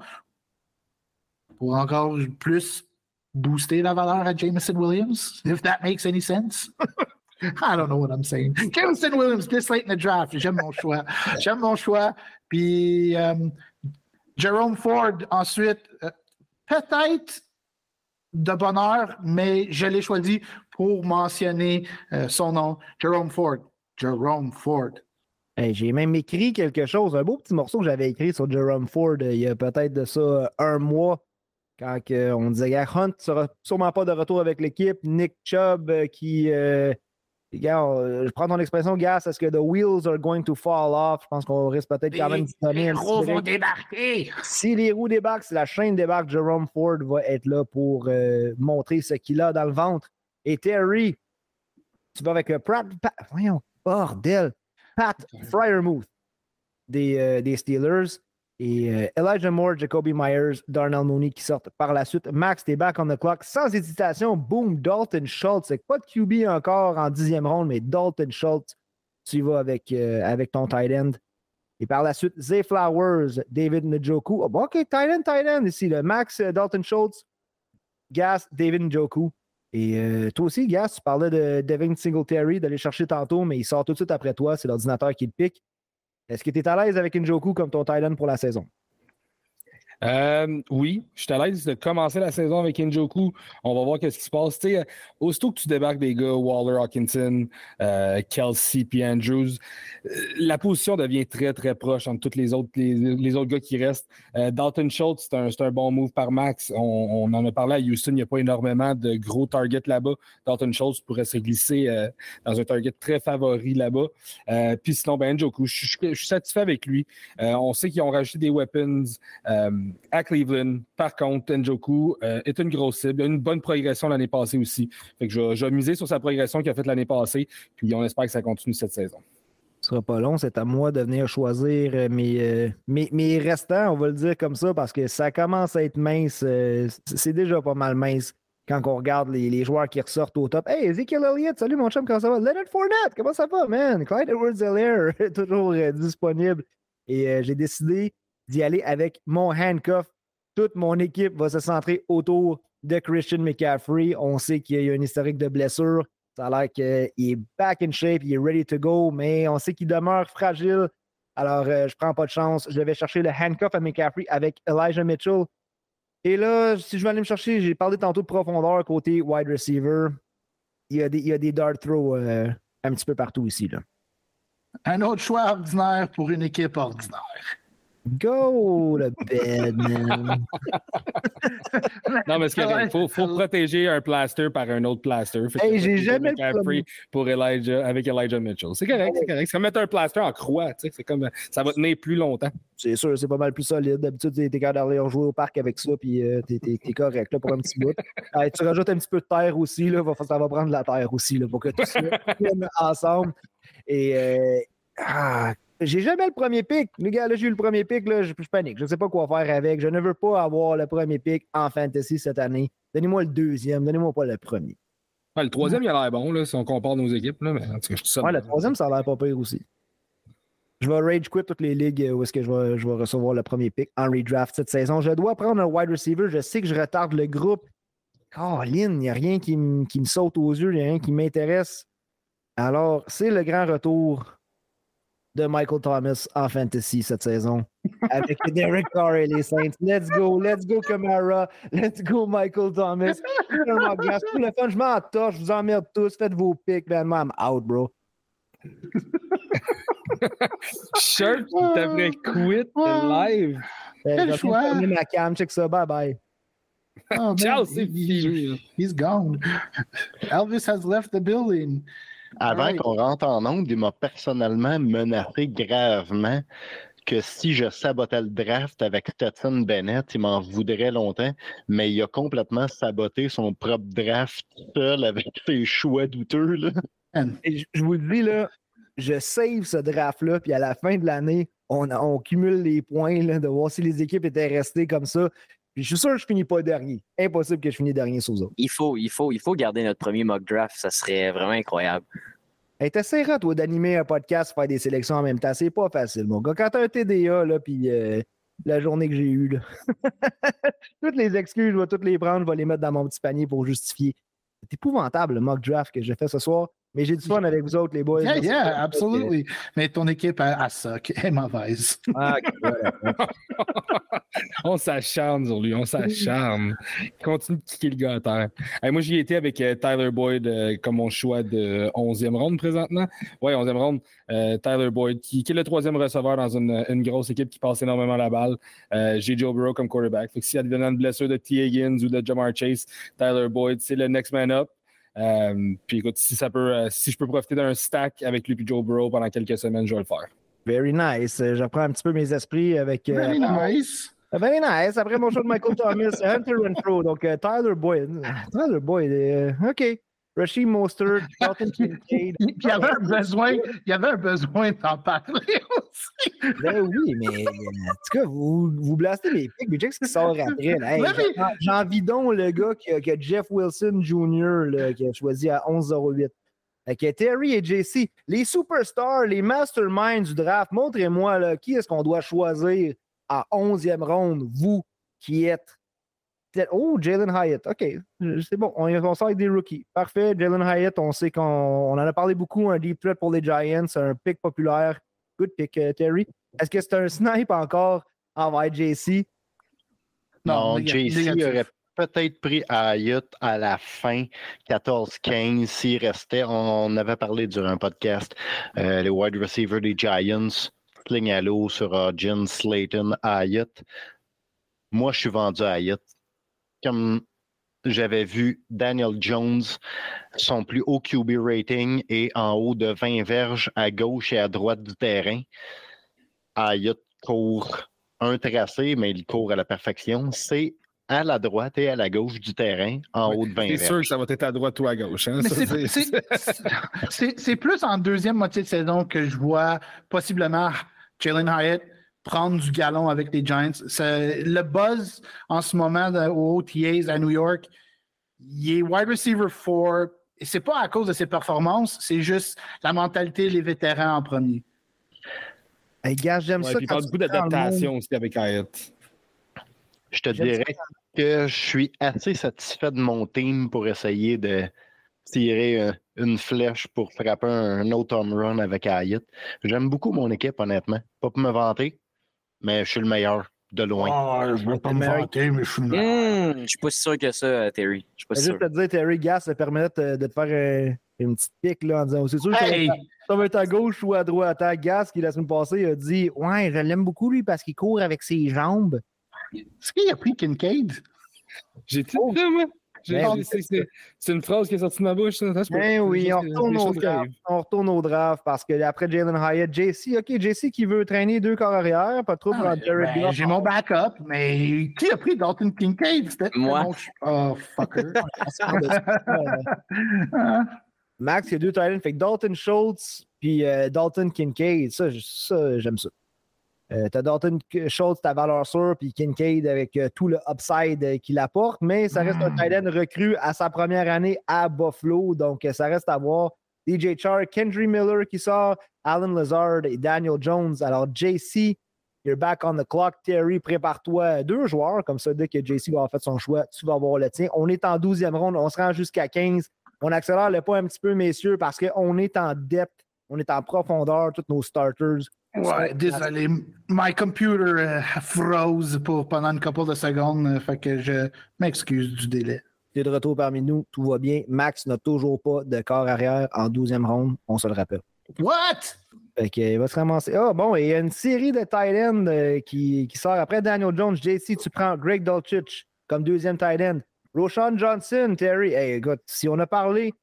pour encore plus booster la valeur à Jameson Williams, if that makes any sense. I don't know what I'm saying. Jameson Williams, this late in the draft, j'aime mon choix. J'aime mon choix. Puis euh, Jerome Ford, ensuite, euh, peut-être de bonheur, mais je l'ai choisi pour mentionner euh, son nom, Jerome Ford. Jerome Ford. J'ai même écrit quelque chose, un beau petit morceau que j'avais écrit sur Jerome Ford euh, il y a peut-être de ça euh, un mois, quand on disait Hunt ne sera sûrement pas de retour avec l'équipe. Nick Chubb qui. Je prends ton expression, Gas, est-ce que the wheels are going to fall off? Je pense qu'on risque peut-être quand même de Les roues vont débarquer! Si les roues débarquent, si la chaîne débarque, Jerome Ford va être là pour montrer ce qu'il a dans le ventre. Et Terry, tu vas avec euh, Pat, voyons, bordel, Pat Fryermuth des, euh, des Steelers et euh, Elijah Moore, Jacoby Myers, Darnell Mooney qui sortent par la suite. Max, t'es back on the clock. Sans hésitation, boom, Dalton Schultz. Pas de QB encore en dixième ronde, mais Dalton Schultz, tu vas avec, avec ton tight end. Et par la suite, Zay Flowers, David Njoku. Oh, OK, tight end, tight end ici. Max, Dalton Schultz, Gas, David Njoku. Et euh, toi aussi, Gas, tu parlais de Devin Singletary, d'aller chercher tantôt, mais il sort tout de suite après toi. C'est l'ordinateur qui le pique. Est-ce que tu es à l'aise avec Njoku comme ton Thailand pour la saison? Euh, oui, je suis à l'aise de commencer la saison avec Njoku. On va voir qu'est-ce qui se passe. Tu sais, aussitôt que tu débarques des gars, Waller, Hawkinson, euh, Kelsey, puis Andrews, euh, la position devient très, très proche entre tous les autres, les, autres gars qui restent. Dalton Schultz, c'est un, bon move par Max. On, en a parlé à Houston, il n'y a pas énormément de gros targets là-bas. Dalton Schultz pourrait se glisser dans un target très favori là-bas. puis sinon, ben, Njoku, je, suis satisfait avec lui. on sait qu'ils ont rajouté des weapons à Cleveland. Par contre, Njoku euh, est une grosse cible. Il a une bonne progression l'année passée aussi. Fait que je, sur sa progression qu'il a faite l'année passée. Puis on espère que ça continue cette saison. Ce sera pas long, c'est à moi de venir choisir euh, mes, mes, mes, restants, on va le dire comme ça, parce que ça commence à être mince. c'est déjà pas mal mince quand on regarde les, joueurs qui ressortent au top. Hey, Ezekiel Elliott, salut mon chum, comment ça va? Leonard Fournette, comment ça va, man? Clyde Edwards toujours disponible. Et j'ai décidé d'y aller avec mon handcuff. Toute mon équipe va se centrer autour de Christian McCaffrey. On sait qu'il y a un historique de blessure. Ça a l'air qu'il est back in shape, il est ready to go, mais on sait qu'il demeure fragile. Alors, euh, je prends pas de chance. Je vais chercher le handcuff à McCaffrey avec Elijah Mitchell. Et là, si je vais aller me chercher, j'ai parlé tantôt de profondeur côté wide receiver. Il y a des, il y a des dart throws euh, un petit peu partout ici. Là. Un autre choix ordinaire pour une équipe ordinaire. Go le bed, man. non, mais il faut, faut protéger un plaster par un autre plaster. Hey, j'ai jamais le pour Elijah, avec Elijah Mitchell. C'est correct, c'est correct. C'est comme mettre un plaster en croix, tu sais. C'est comme, ça va tenir plus longtemps. C'est sûr, c'est pas mal plus solide. D'habitude, t'es capable d'aller jouer au parc avec ça, puis euh, t'es es, correct là, pour un petit bout. tu rajoutes un petit peu de terre aussi, là, ça va prendre de la terre aussi, là, pour que tout ça vienne ensemble. Et, euh, ah, j'ai jamais le premier pic. Les gars, là, j'ai eu le premier pic, là, je, panique. Je ne sais pas quoi faire avec. Je ne veux pas avoir le premier pic en fantasy cette année. Donnez-moi le deuxième, donnez-moi pas le premier. le troisième, il a l'air bon, là, si on compare nos équipes. Là, mais en tout cas, je ouais, le troisième, ça a l'air pas pire aussi. Je vais rage quit toutes les ligues où est-ce que je vais, je vais, recevoir le premier pic en redraft cette saison. Je dois prendre un wide receiver. Je sais que je retarde le groupe. Lynn, il n'y a rien qui, qui me saute aux yeux, il n'y a rien qui m'intéresse. Alors, c'est le grand retour de Michael Thomas en fantasy cette saison. Avec Derek Carr et les Saints. Let's go, let's go Camara, let's go Michael Thomas. Pour le fun, je m'en torche, je vous emmerde tous, faites vos picks, man, I'm out, bro. Shirt, t'aimerais quit live. Ben, Quel choix. ma cam, check ça, bye bye. Oh, Ciao, c'est He's gone. Elvis has left the building. Avant qu'on rentre en onde, il m'a personnellement menacé gravement que si je sabotais le draft avec Stetson Bennett, il m'en voudrait longtemps, mais il a complètement saboté son propre draft seul avec ses choix douteux. Là. je vous le dis, là, je save ce draft-là, puis à la fin de l'année, on, on, cumule les points là, de voir si les équipes étaient restées comme ça. Puis je suis sûr que je finis pas dernier. Impossible que je finisse dernier sous autres. Il faut, il faut, il faut garder notre premier mock draft. Ça serait vraiment incroyable. Hey, T'essaieras, toi, d'animer un podcast, faire des sélections en même temps. C'est pas facile, mon gars. Quand t'as un TDA, là, puis euh, la journée que j'ai eue, là. toutes les excuses, je vais toutes les prendre, je vais les mettre dans mon petit panier pour justifier. C'est épouvantable, le mock draft que j'ai fait ce soir. Mais j'ai du fun avec vous autres, les boys. Yeah, yeah, absolument. Mais ton équipe, a ça, est mauvaise. Ah, on s'acharne sur lui, on s'acharne. Continue de kicker le gars à terre. moi, j'y étais avec euh, Tyler Boyd euh, comme mon choix de 11e ronde présentement. Oui, 11e ronde. Euh, Tyler Boyd, qui, est le troisième receveur dans une, grosse équipe qui passe énormément la balle. j'ai Joe Burrow comme quarterback. S'il y a une blessure de T. Higgins ou de Jamar Chase, Tyler Boyd, c'est le next man up. Euh, puis écoute, si, ça peut, euh, si je peux profiter d'un stack avec lui et Joe Burrow pendant quelques semaines, je vais le faire. Very nice. Euh, j'apprends un petit peu mes esprits avec. Very nice. Very nice. Après mon show de Michael Thomas, Hunter Renfro. Donc, Tyler Boyd. Tyler Boyd. OK. Rashid Mostert, Dalton Kincaid. Il y avait un besoin, il y avait un besoin d'en parler aussi. Ben oui, mais en tout cas, vous, vous blastez les pics, mais check ce qui sort après. Hey, J'en donc le gars qui a, Jeff Wilson Jr. Là, qui a choisi à 11,08. Avec Terry et JC, les superstars, les masterminds du draft, montrez-moi qui est-ce qu'on doit choisir à 11e ronde, vous qui êtes Oh, Jalen Hyatt. OK. C'est bon. On, on sort avec des rookies. Parfait. Jalen Hyatt, on sait qu'on on en a parlé beaucoup. Un deep threat pour les Giants. Un pick populaire. Good pick, euh, Terry. Est-ce que c'est un snipe encore envers JC? Non, JC aurait peut-être pris Hyatt à la fin, 14-15, s'il restait. On, avait parlé durant un podcast. Euh, les wide receivers des Giants, Sling à l'eau sur Hodgins, Slayton, Hyatt. Moi, je suis vendu à Hyatt comme j'avais vu Daniel Jones, son plus haut QB rating est en haut de 20 verges à gauche et à droite du terrain. Ayot court un tracé, mais il court à la perfection. C'est à la droite et à la gauche du terrain en haut de 20 C'est sûr que ça va être à droite ou à gauche. Hein, c'est plus en deuxième moitié de saison que je vois possiblement Jalen Hyatt prendre du galon avec les Giants. Le buzz en ce moment au OTAs à New York, il est wide receiver 4. Et c'est pas à cause de ses performances, c'est juste la mentalité des vétérans en premier. Hey, gars, j'aime ça. il parle beaucoup d'adaptation aussi avec Hyatt. Je te dirais que je suis assez satisfait de mon team pour essayer de tirer euh, une flèche pour frapper un autre home run avec Hyatt. J'aime beaucoup mon équipe, honnêtement. Pas pour me vanter, mais je suis le meilleur de loin. Oh, je vais pas me vanter, mais je suis le meilleur. Hmm, je suis pas si sûr que ça, Terry. Je suis pas sûr. Juste te dire, Terry Gas, ça permet de, te faire euh, une petite pique là, en disant c'est sûr que ça va être à gauche ou à droite. À Gas, qui la semaine passée a dit Ouais, je l'aime beaucoup lui parce qu'il court avec ses jambes. Est-ce qu'il a pris Kincaid? J'ai tout oh. moi. Ben c'est une phrase qui est sortie de ma bouche. Ben oui, on retourne, au draft, on retourne au draft parce que après Jalen Hyatt, JC, OK, JC qui veut traîner deux corps arrière, pas trop pour ah, ben, J'ai mon backup, mais qui a pris Dalton Kincaid? Moi. Oh, fucker. Max, il y a deux Titans. Fait que Dalton Schultz puis euh, Dalton Kincaid, ça, ça j'aime ça. Euh, tu as Dalton Schultz, ta valeur sûre, puis Kincaid avec euh, tout le upside euh, qu'il apporte, mais ça reste un hmm. tight end recru à sa première année à Buffalo, donc ça reste à voir. DJ Chark, Kendry Miller qui sort, Alan Lazard et Daniel Jones. Alors, JC, you're back on the clock. Terry, prépare-toi deux joueurs, comme ça, dès que JC va avoir fait son choix, tu vas avoir le tien. On est en 12e ronde, on se rend jusqu'à 15. On accélère le pas un petit peu, messieurs, parce qu'on est en depth, on est en profondeur, tous nos starters. Ouais, désolé. My computer euh, froze pour, pendant une couple de secondes, euh, fait que je m'excuse du délai. Tu es de retour parmi nous, tout va bien. Max n'a toujours pas de corps arrière en 12e ronde, on se le rappelle. What? Fait il va se ramasser. Ah, bon, il y a une série de tight ends euh, qui, qui, sort après Daniel Jones. JC, tu prends Greg Dolchich comme deuxième tight end. Roshan Johnson, Terry. Hey, écoute, si on a parlé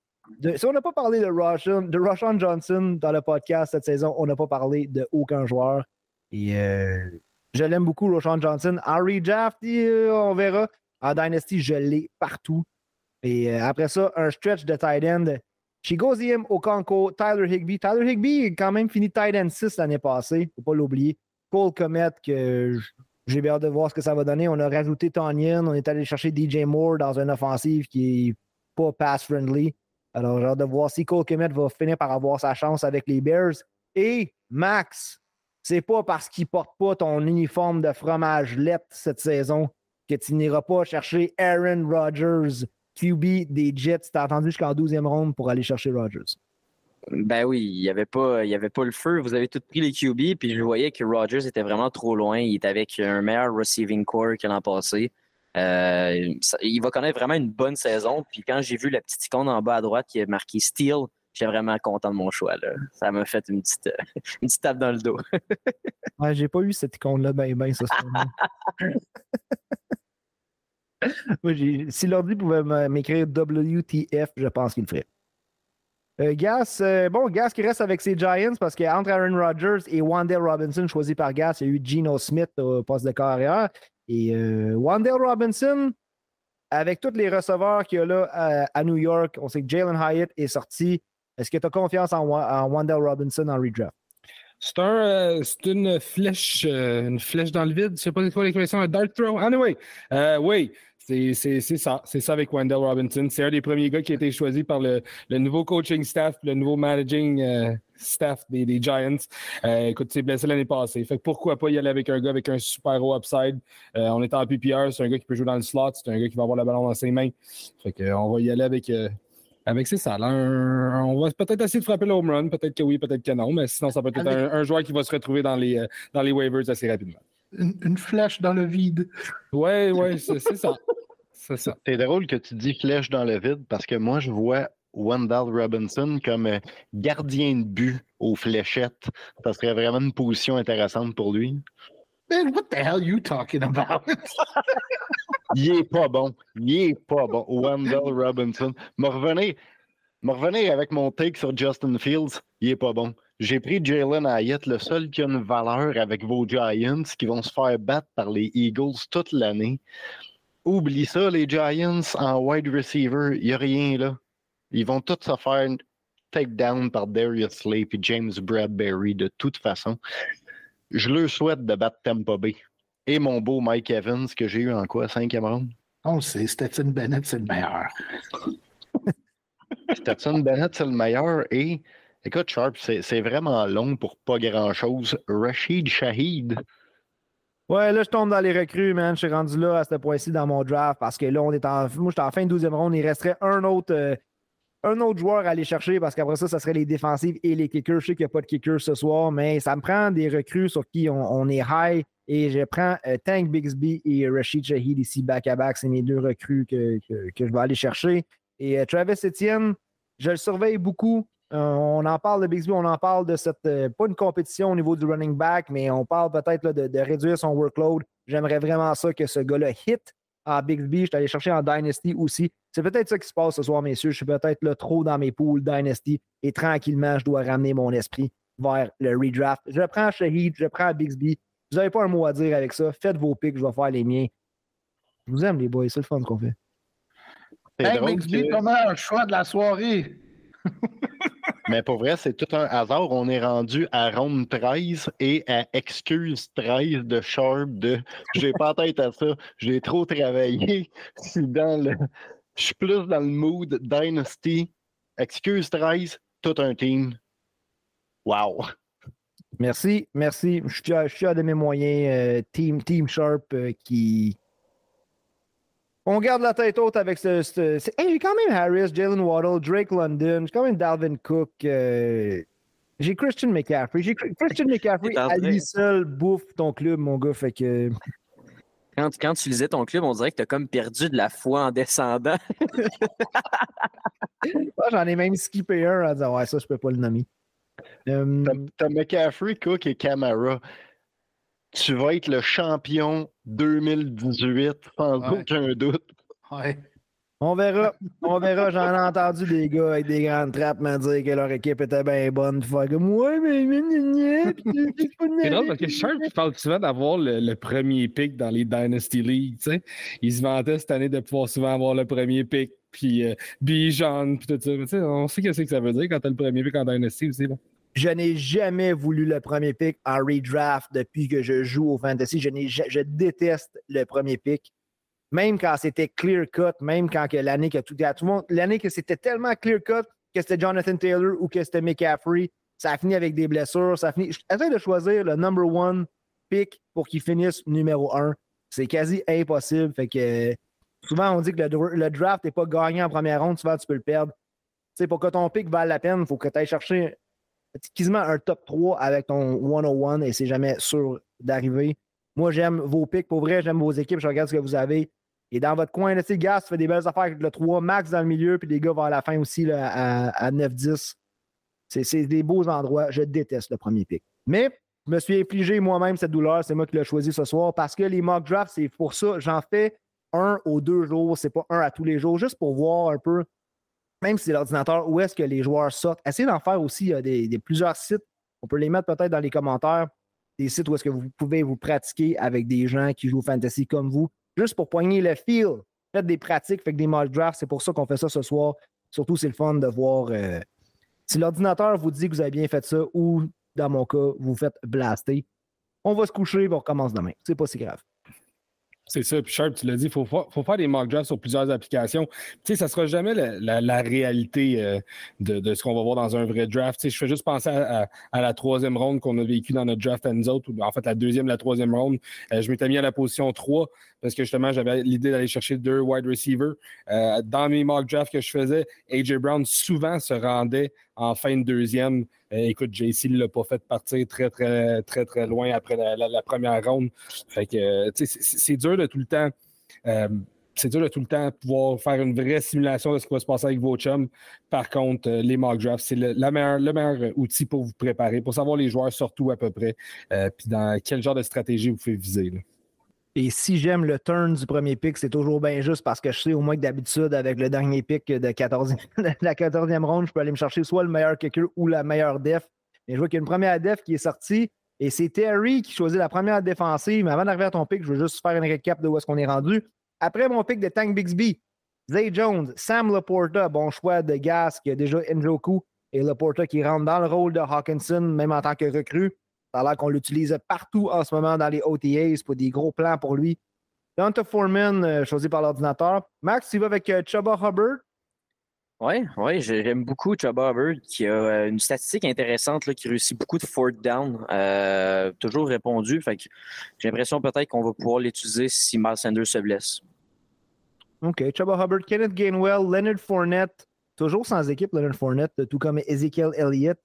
si on n'a pas parlé de Roshan, de Johnson dans le podcast cette saison, on n'a pas parlé de aucun joueur. Et euh, je l'aime beaucoup, Roshan Johnson. Henry Jaft, euh, on verra. En Dynasty, je l'ai partout. Et euh, après ça, un stretch de tight end. Chigoziem, Okonko, Tyler Higby. Tyler Higby est quand même fini tight end 6 l'année passée, faut pas l'oublier. Cole Comet, que j'ai bien hâte de voir ce que ça va donner. On a rajouté Tanyan, on est allé chercher DJ Moore dans une offensive qui n'est pas pass-friendly. Alors, j'ai hâte de voir si Cole Kemet va finir par avoir sa chance avec les Bears. Et Max, c'est pas parce qu'il porte pas ton uniforme de fromage lait cette saison que tu n'iras pas chercher Aaron Rodgers, QB des Jets. T'as attendu jusqu'en 12e ronde pour aller chercher Rodgers. Ben oui, il n'y avait, pas, avait pas le feu. Vous avez tous pris les QB, puis je voyais que Rodgers était vraiment trop loin. Il était avec un meilleur receiving core que l'an passé. Euh, il va connaître vraiment une bonne saison. Puis quand j'ai vu la petite icône en bas à droite qui est marqué Steel, j'étais vraiment content de mon choix. Là. Ça m'a fait une petite, une petite tape dans le dos. ouais, j'ai pas eu cette icône-là, ben, ben, ça si l'ordi pouvait m'écrire WTF, je pense qu'il le ferait. Euh, Gas, euh, bon, Gas qui reste avec ses Giants parce qu'entre Aaron Rodgers et Wandale Robinson, choisi par Gas, il y a eu Geno Smith au poste de carrière. Et euh, Wandale Robinson, avec tous les receveurs qu'il y a là à, New York, on sait que Jalen Hyatt est sorti. Est-ce que tu as confiance en, Wandale Robinson en redraft? C'est un, une flèche, une flèche dans le vide. Je ne sais pas quoi l'expression, un dart throw. Anyway, oui, c'est ça. C'est ça avec Wendell Robinson. C'est un des premiers gars qui a été choisi par le, nouveau coaching staff, le nouveau managing euh, staff des, Giants. Euh, écoute, c'est blessé l'année passée. Fait pourquoi pas y aller avec un gars avec un super haut upside? Euh, on est en PPR, c'est un gars qui peut jouer dans le slot, c'est un gars qui va avoir le ballon dans ses mains. Fait on va y aller avec. avec ses salles. on va peut-être essayer de frapper le home run, peut-être que oui, peut-être que non, mais sinon, ça peut être un, joueur qui va se retrouver dans les, dans les waivers assez rapidement. Une, flèche dans le vide. Oui, oui, c'est ça. C'est drôle que tu dis flèche dans le vide parce que moi, je vois Wendell Robinson comme euh, gardien de but aux fléchettes. Ça serait vraiment une position intéressante pour lui. Man, what the hell are you talking about? il est pas bon. Il est pas bon. Wendell Robinson. Me revenir, me revenir avec mon take sur Justin Fields, il est pas bon. J'ai pris Jalen Hyatt, le seul qui a une valeur avec vos Giants qui vont se faire battre par les Eagles toute l'année. Oublie ça, les Giants en wide receiver, il n'y a rien là. Ils vont tous se faire take down par Darius Slay et James Bradbury de toute façon. Je leur souhaite de battre Tampa Bay. Et mon beau Mike Evans que j'ai eu en quoi, cinquième round? On sait, Stetson Bennett, c'est le meilleur. Stetson Bennett, c'est le meilleur. Et écoute, Sharp, c'est vraiment long pour pas grand-chose. Rashid Shahid. Ouais, là, je tombe dans les recrues, man. Je suis rendu là à ce point-ci dans mon draft parce que là, on est en. Moi, en fin de 12e ronde. Il resterait un autre. Euh, un autre joueur à aller chercher parce qu'après ça, ça serait les défensives et les kickers. Je sais qu'il n'y a pas de kicker ce soir, mais ça me prend des recrues sur qui on, est high. Et je prends euh, Tank Bixby et Rashid Shahid ici back-à-back. C'est mes deux recrues que, je vais aller chercher. Et euh, Travis Etienne, je le surveille beaucoup. Euh, on en parle de Bixby, on en parle de cette, pas une compétition au niveau du running back, mais on parle peut-être de, de, réduire son workload. J'aimerais vraiment ça que ce gars-là hit à Bixby. Je suis allé chercher en Dynasty aussi. C'est peut-être ça qui se passe ce soir, messieurs. Je suis peut-être là trop dans mes pools Dynasty et tranquillement, je dois ramener mon esprit vers le redraft. Je prends Shahid, je prends Bixby. Vous n'avez pas un mot à dire avec ça. Faites vos picks, je vais faire les miens. Je vous aime, les boys. C'est le fun qu'on fait. Hey, Bixby, comment un choix de la soirée? Mais pour vrai, c'est tout un hasard. On est rendu à ronde 13 et à excuse 13 de Sharp de j'ai pas tête à ça, j'ai trop travaillé. le, je suis plus dans le mood Dynasty. Excuse 13, tout un team. Wow. Merci, merci. Je suis, je suis à de mes moyens. Euh, team, team Sharp euh, qui, on garde la tête haute avec ce. j'ai quand même Harris, Jalen Waddle, Drake London, j'ai quand même Dalvin Cook. Euh, j'ai Christian McCaffrey. J'ai Christian McCaffrey à lui seul bouffe ton club, mon gars. Fait que. Quand, quand tu lisais ton club, on dirait que tu as comme perdu de la foi en descendant. J'en ai même skippé un en disant Ouais, ça, je peux pas le nommer. Euh, t'as McCaffrey, Cook et Camara tu vas être le champion 2018, sans aucun doute. Ouais. On verra. On verra. J'en ai entendu des gars avec des grandes trappes me dire que leur équipe était bien bonne. Faire comme Ouais, mais. C'est drôle parce que Sharp parle souvent d'avoir le, premier pick dans les Dynasty League. Tu sais. Ils se vantaient cette année de pouvoir souvent avoir le premier pick. Puis euh, Bijan, puis tout ça. Tu sais, on sait ce que ça veut dire quand t'as le premier pick en Dynasty aussi. Là. Je n'ai jamais voulu le premier pick en redraft depuis que je joue au fantasy. Je, je déteste le premier pick. Même quand c'était clear cut, même quand l'année que tout, tout le monde, l'année que c'était tellement clear cut que c'était Jonathan Taylor ou que c'était McCaffrey, ça a fini avec des blessures. Ça a de choisir le number one pick pour qu'il finisse numéro un. C'est quasi impossible. Fait que souvent on dit que le, draft n'est pas gagné en première ronde, souvent tu peux le perdre. sais, pour que ton pick vaille la peine, il faut que tu ailles chercher quasiment un top 3 avec ton 101 et c'est jamais sûr d'arriver. Moi, j'aime vos picks. Pour vrai, j'aime vos équipes. Je regarde ce que vous avez. Et dans votre coin, tu sais, Gas fait des belles affaires avec le 3, Max dans le milieu, puis les gars vers la fin aussi là, à, 9-10. C'est des beaux endroits. Je déteste le premier pick. Mais je me suis infligé moi-même cette douleur. C'est moi qui l'ai choisi ce soir parce que les mock drafts, c'est pour ça. J'en fais un ou deux jours. C'est pas un à tous les jours, juste pour voir un peu même si c'est l'ordinateur, où est-ce que les joueurs sortent? Essayez d'en faire aussi il y a des, plusieurs sites. On peut les mettre peut-être dans les commentaires. Des sites où est-ce que vous pouvez vous pratiquer avec des gens qui jouent au fantasy comme vous, juste pour poigner le feel. Faites des pratiques, faites des mock drafts. C'est pour ça qu'on fait ça ce soir. Surtout, c'est le fun de voir euh, si l'ordinateur vous dit que vous avez bien fait ça ou, dans mon cas, vous faites blaster. On va se coucher et on recommence demain. C'est pas si grave. C'est ça. Puis Sharp, tu l'as dit, il faut, faut, faire des mock drafts sur plusieurs applications. Tu sais, ça ne sera jamais la, réalité euh, de, ce qu'on va voir dans un vrai draft. Tu sais, je fais juste penser à, la troisième ronde qu'on a vécu dans notre draft Enzo, ou en fait la deuxième, la troisième ronde. Euh, je m'étais mis à la position 3 parce que justement, j'avais l'idée d'aller chercher deux wide receivers. Euh, dans mes mock drafts que je faisais, AJ Brown souvent se rendait en fin de deuxième. Euh, écoute, JC ne l'a pas fait partir très, très, très, très loin après la, première ronde. Fait que, c'est dur de tout le temps. Euh, c'est dur de tout le temps pouvoir faire une vraie simulation de ce qui va se passer avec vos chums. Par contre, euh, les mock drafts, c'est le, meilleur, le meilleur outil pour vous préparer, pour savoir les joueurs surtout à peu près, puis dans quel genre de stratégie vous faites viser. Et si j'aime le turn du premier pick, c'est toujours bien juste parce que je sais au moins que d'habitude, avec le dernier pick de, 14, la 14e ronde, je peux aller me chercher soit le meilleur kicker ou la meilleure def. Mais je vois qu'il y a une première def qui est sortie et c'est Terry qui choisit la première défensive. Mais avant d'arriver à ton pick, je veux juste faire une récap de où est-ce qu'on est rendu. Après mon pic de Tank Bixby, Zay Jones, Sam Laporta, bon choix de gas qui a déjà Njoku et Laporta qui rentre dans le rôle de Hawkinson, même en tant que recrue. Ça a l'air qu'on l'utilise partout en ce moment dans les OTAs pour des gros plans pour lui. Donta Foreman, euh, choisi par l'ordinateur. Max, tu vas avec euh, Chuba Hubbard? Oui, ouais, j'aime beaucoup Chuba Hubbard, qui a euh, une statistique intéressante, là, qui réussit beaucoup de fourth down, toujours répondu. Fait j'ai l'impression peut-être qu'on va pouvoir l'utiliser si Miles Sanders se blesse. OK. Chuba Hubbard, Kenneth Gainwell, Leonard Fournette, toujours sans équipe, Leonard Fournette, tout comme Ezekiel Elliott,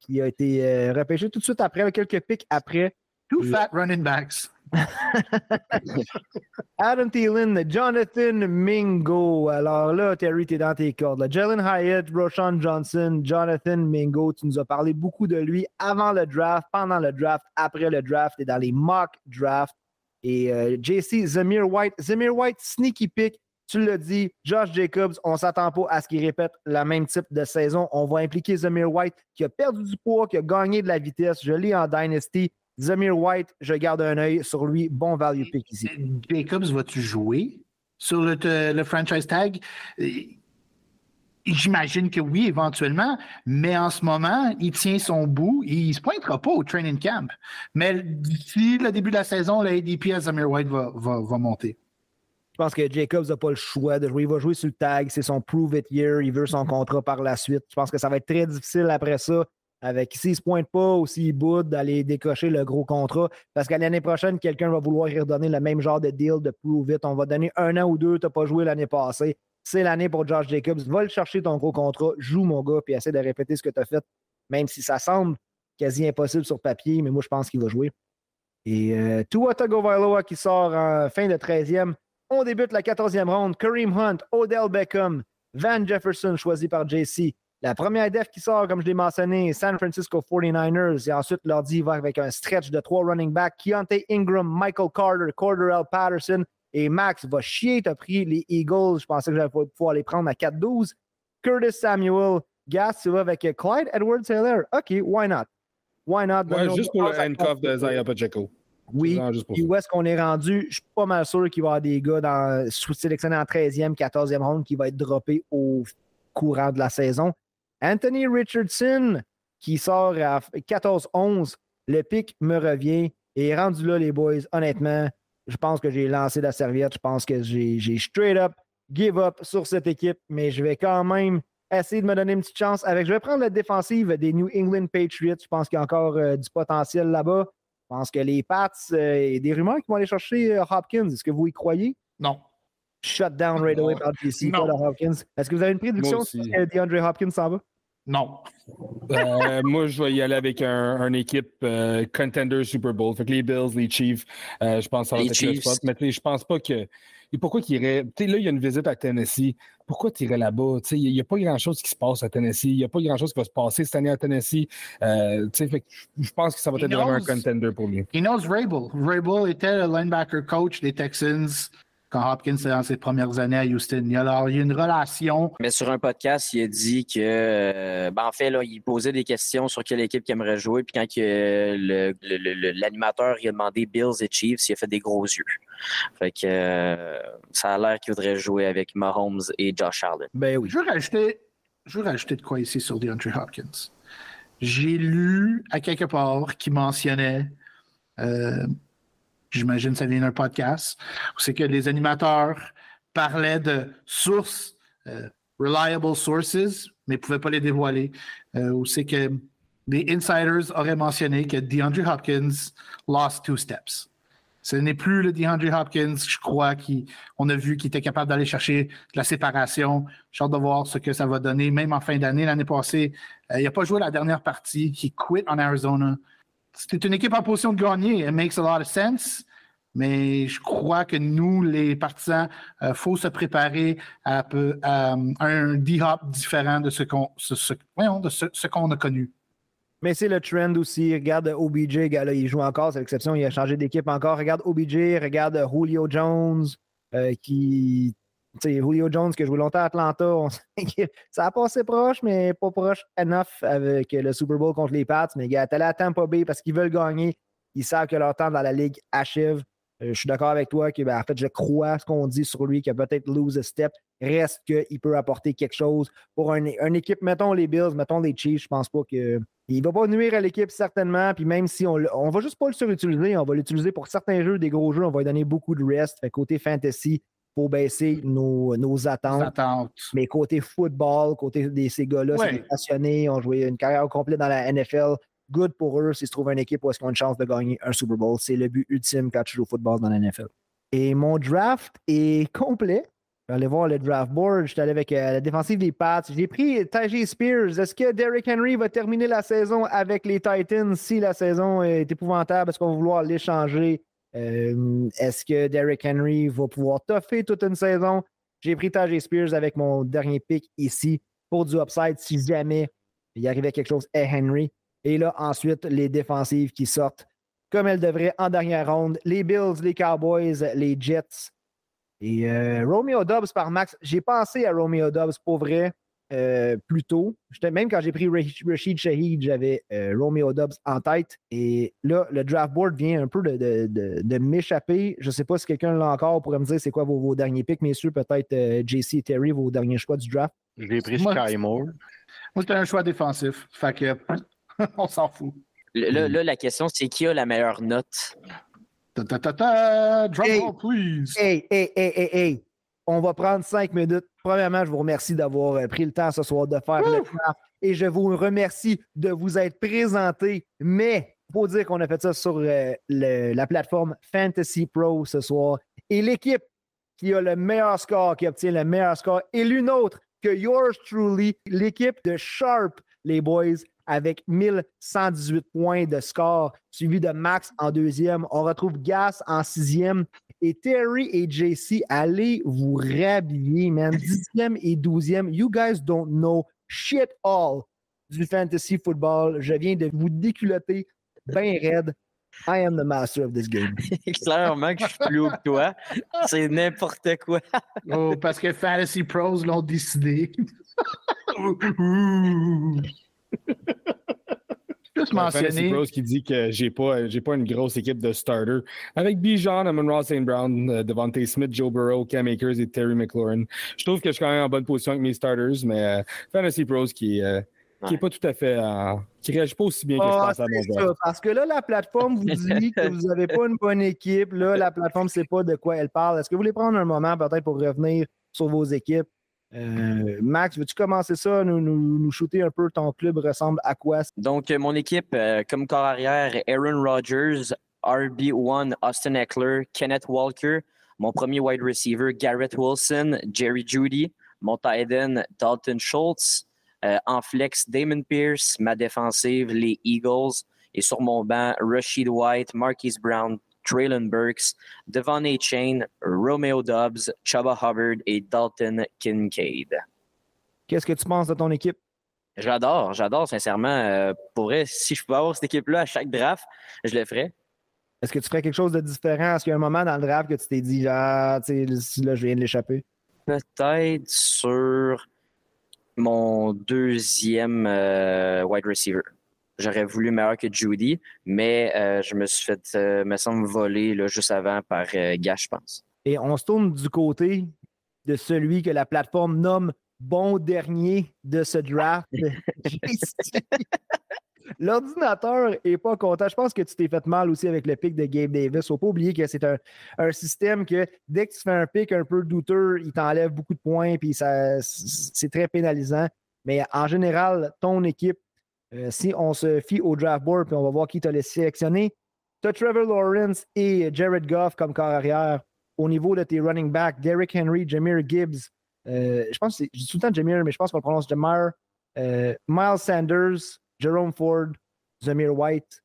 qui a été repêché tout de suite après, quelques pics après. Two fat running backs. Adam Thielen, Jonathan Mingo. Alors là, Terry, t'es dans tes cordes. Jalen Hyatt, Roshan Johnson, Jonathan Mingo. Tu nous as parlé beaucoup de lui avant le draft, pendant le draft, après le draft et dans les mock drafts. Et euh, JC, Zamir White. Zamir White, sneaky pick. Tu l'as dit, Josh Jacobs, on ne s'attend pas à ce qu'il répète le même type de saison. On va impliquer Zamir White qui a perdu du poids, qui a gagné de la vitesse. Je l'ai en Dynasty. Zamir White, je garde un œil sur lui. Bon value pick ici. Jacobs, vas-tu jouer sur le, franchise tag? J'imagine que oui, éventuellement, mais en ce moment, il tient son bout. Il ne se pointera pas au training camp. Mais d'ici le début de la saison, l'ADP à Zamir White va, monter. Je pense que Jacobs n'a pas le choix de jouer. Il va jouer sur le tag. C'est son prove it year. Il veut son contrat par la suite. Je pense que ça va être très difficile après ça avec s'il ne se pointe pas ou s'il boude d'aller décocher le gros contrat. Parce qu'à l'année prochaine, quelqu'un va vouloir y redonner le même genre de deal de prove it. On va donner un an ou deux, tu n'as pas joué l'année passée. C'est l'année pour Josh Jacobs. Va le chercher ton gros contrat, joue mon gars, puis essaie de répéter ce que tu as fait, même si ça semble quasi impossible sur papier, mais moi je pense qu'il va jouer. Et euh, Tua Tagovailoa qui sort en fin de 13e. On débute la 14e ronde. Kareem Hunt, Odell Beckham, Van Jefferson choisi par JC, la première def qui sort, comme je l'ai mentionné, San Francisco 49ers. Et ensuite, l'ordi va avec un stretch de trois running backs. Keontae Ingram, Michael Carter, Corderell Patterson et Max va chier. Tu as pris les Eagles. Je pensais que j'allais pouvoir les prendre à 4-12. Curtis Samuel. Gas, tu vas avec Clyde Edwards Taylor. OK, why not? Why not? juste pour le handcuff de Zaya Pacheco. Oui. Et où est-ce qu'on est rendu? Je suis pas mal sûr qu'il va y avoir des gars dans, sélectionnés en 13e, 14e round qui va être droppé au courant de la saison. Anthony Richardson, qui sort à 14-11, le pic me revient. Et rendu là, les boys, honnêtement, je pense que j'ai lancé la serviette. Je pense que j'ai straight up give up sur cette équipe, mais je vais quand même essayer de me donner une petite chance avec. Je vais prendre la défensive des New England Patriots. Je pense qu'il y a encore euh, du potentiel là-bas. Je pense que les Pats, euh, et des rumeurs qui vont aller chercher euh, Hopkins. Est-ce que vous y croyez? Non. Shut down right away par DC, Hopkins. Est-ce que vous avez une prédiction sur DeAndre Hopkins s'en va? Non. Euh, moi, je vais y aller avec un, une équipe euh, contender Super Bowl. Fait que les Bills, les Chiefs, euh, je pense que ça va être le spot. Mais je pense pas que. Et pourquoi qu'il irait. Tu sais, là, il y a une visite à Tennessee. Pourquoi tu irais là-bas? Il n'y a pas grand-chose qui se passe à Tennessee. Il n'y a pas grand-chose qui va se passer cette année à Tennessee. fait que je pense que ça va être vraiment un contender pour lui. He knows Rabel. Rabel était le linebacker coach des Texans quand Hopkins est dans ses premières années à Houston. Il y a, il y a une relation. Mais sur un podcast, il a dit que, euh, ben en fait, là, il posait des questions sur quelle équipe il aimerait jouer. Puis quand l'animateur le, a demandé Bills et Chiefs, il a fait des gros yeux. Fait que euh, ça a l'air qu'il voudrait jouer avec Mahomes et Josh Allen. Ben oui. Je veux rajouter, je veux rajouter de quoi ici sur DeAndre Hopkins. J'ai lu à quelque part qui mentionnait. Euh, j'imagine que ça vient d'un podcast, où c'est que les animateurs parlaient de sources, euh, reliable sources, mais ne pouvaient pas les dévoiler. Euh, où c'est que les insiders auraient mentionné que DeAndre Hopkins lost two steps. Ce n'est plus le DeAndre Hopkins, je crois, qu'on a vu qu'il était capable d'aller chercher de la séparation. J'ai hâte de voir ce que ça va donner, même en fin d'année. L'année passée, euh, il n'a pas joué la dernière partie, il quit en Arizona. C'est une équipe en position de gagner. It makes a lot of sense. Mais je crois que nous, les partisans, il euh, faut se préparer à, un D-hop différent de ce qu'on ce, a connu. Mais c'est le trend aussi. Regarde OBJ, il joue encore, c'est l'exception, il a changé d'équipe encore. Regarde OBJ, regarde Julio Jones, euh, qui. Julio Jones qui a joué longtemps à Atlanta, ça a passé proche, mais pas proche enough avec le Super Bowl contre les Pats. Mais gars, t'es là à Tampa Bay parce qu'ils veulent gagner. Ils savent que leur temps dans la ligue achève. je suis d'accord avec toi que, ben, en fait, je crois ce qu'on dit sur lui, qu'il a peut-être lose a step. Reste qu'il peut apporter quelque chose pour une équipe, mettons les Bills, mettons les Chiefs. Je pense pas que. Il va pas nuire à l'équipe, certainement. Puis même si on, on va juste pas le surutiliser, on va l'utiliser pour certains jeux, des gros jeux, on va lui donner beaucoup de rest. Côté fantasy, pour baisser nos, nos attentes. Mais côté football, côté de ces gars-là, c'est des passionnés, ont joué une carrière complète dans la NFL. Good pour eux s'ils se trouvent une équipe où ils ont une chance de gagner un Super Bowl. C'est le but ultime quand tu joues au football dans la NFL. Et mon draft est complet. Je vais aller voir le draft board. Je suis allé avec euh, la défensive des Pats. J'ai pris Tajay Spears. Est-ce que Derrick Henry va terminer la saison avec les Titans si la saison est épouvantable? Est-ce qu'on va vouloir l'échanger? Euh, est-ce que Derrick Henry va pouvoir toffer toute une saison? J'ai pris Tajay Spears avec mon dernier pick ici pour du upside si jamais il arrivait quelque chose à Henry. Et là, ensuite, les défensives qui sortent comme elles devraient en dernière ronde. Les Bills, les Cowboys, les Jets. Et euh, Romeo Dobbs par Max. J'ai pensé à Romeo Dobbs pour vrai. Euh, plus tôt. Même quand j'ai pris Rashid Shahid, j'avais euh, Romeo Dobbs en tête. Et là, le draft board vient un peu de, m'échapper. Je ne sais pas si quelqu'un l'a encore pourrait me dire c'est quoi vos, derniers picks, messieurs. Peut-être euh, JC et Terry, vos derniers choix du draft. J'ai pris Sky Moore. Moi, c'était un choix défensif. Fait que on s'en fout. Là, la question, c'est qui a la meilleure note? Ta, ta, ta, ta, hey, please. Hey, hey, hey, hey, hey. On va prendre cinq minutes. Premièrement, je vous remercie d'avoir euh, pris le temps ce soir de faire le draft et je vous remercie de vous être présenté. Mais il faut dire qu'on a fait ça sur euh, la plateforme Fantasy Pro ce soir. Et l'équipe qui a le meilleur score, qui obtient le meilleur score, est l'une autre que yours truly, l'équipe de Sharp, les boys, avec 1118 points de score, suivi de Max en deuxième. On retrouve Gas en sixième et Terry et JC, allez vous rhabiller, man. 10e et 12e. You guys don't know shit all du fantasy football. Je viens de vous déculoter bien raide. I am the master of this game. Clairement que je suis plus haut que toi. C'est n'importe quoi. oh, parce que Fantasy Pros l'ont décidé. Juste mentionner. Bros qui dit que j'ai pas, j'ai pas une grosse équipe de starters. Avec Bijan, Amon Ross St. Brown, euh, Devontae Smith, Joe Burrow, Cam Akers et Terry McLaurin. Je trouve que je suis quand même en bonne position avec mes starters, mais euh, Fantasy Pros qui, euh, qui est pas tout à fait qui réagit pas aussi bien que je ah, pense à mon ça, Parce que là, la plateforme vous dit que vous n'avez pas une bonne équipe. Là, la plateforme ne sait pas de quoi elle parle. Est-ce que vous voulez prendre un moment peut-être pour revenir sur vos équipes? Euh, Max, veux-tu commencer ça, nous, nous, shooter un peu ton club ressemble à quoi? Donc, euh, mon équipe, euh, comme corps arrière, Aaron Rodgers, RB1, Austin Eckler, Kenneth Walker, mon premier wide receiver, Garrett Wilson, Jerry Judy, mon tight Dalton Schultz, en flex, Damon Pierce, ma défensive, les Eagles, et sur mon banc, Rashid White, Marquise Brown, Traylon Burks, Devon A. Chain, Romeo Dobbs, Chubba Hubbard et Dalton Kincaid. Qu'est-ce que tu penses de ton équipe? J'adore, j'adore, sincèrement. Euh, pour si je pouvais avoir cette équipe-là à chaque draft, je le ferais. Est-ce que tu ferais quelque chose de différent? Est-ce qu'il y a un moment dans le draft que tu t'es dit, ah, tu sais, là, je viens de l'échapper? Peut-être sur mon deuxième euh, wide receiver. J'aurais voulu meilleur que Judy, mais euh, je me suis fait, euh, me semble, voler là, juste avant par euh, je pense. Et on se tourne du côté de celui que la plateforme nomme bon dernier de ce draft. L'ordinateur est pas content. Je pense que tu t'es fait mal aussi avec le pic de Gabe Davis. Faut pas oublier que c'est un, un, système que dès que tu fais un pic un peu douteux, il t'enlève beaucoup de points puis c'est très pénalisant. Mais en général, ton équipe euh, si on se fie au draft board, puis on va voir qui t'a laissé sélectionner, tu as Trevor Lawrence et Jared Goff comme corps arrière. Au niveau de tes running backs, Derrick Henry, Jameer Gibbs, euh, je pense que c'est tout le temps Jameer, mais je pense qu'on prononce Jamar, euh, Miles Sanders, Jerome Ford, Zamir White.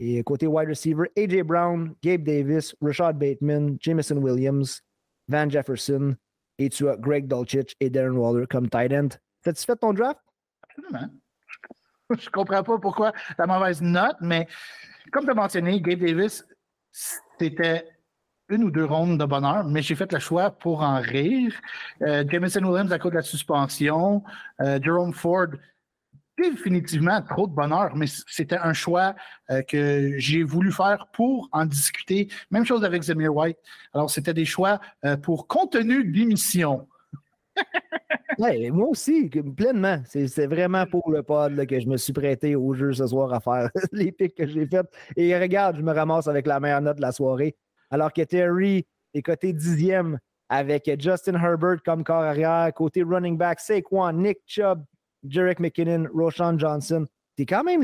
Et côté wide receiver, A.J. Brown, Gabe Davis, Rashad Bateman, Jameson Williams, Van Jefferson, et tu as Greg Dolchich et Darren Waller comme tight end. Satisfait de ton draft? Absolument. je comprends pas pourquoi la mauvaise note, mais comme tu as mentionné, Gabe Davis, c'était une ou deux rondes de bonheur, mais j'ai fait le choix pour en rire. Euh, Jameson Williams à cause de la suspension. Euh, Jerome Ford, définitivement trop de bonheur, mais c'était un choix euh, que j'ai voulu faire pour en discuter. Même chose avec Zemir White. Alors, c'était des choix euh, pour contenu d'émission. ouais, moi aussi, pleinement. C'est vraiment pour le pod que je me suis prêté au jeu ce soir à faire les pics que j'ai faites. Et regarde, je me ramasse avec la meilleure note de la soirée. Alors que Terry est coté dixième avec Justin Herbert comme corps arrière, côté running back, Saquon, Nick Chubb, Jarek McKinnon, Roshan Johnson. C'est quand, même,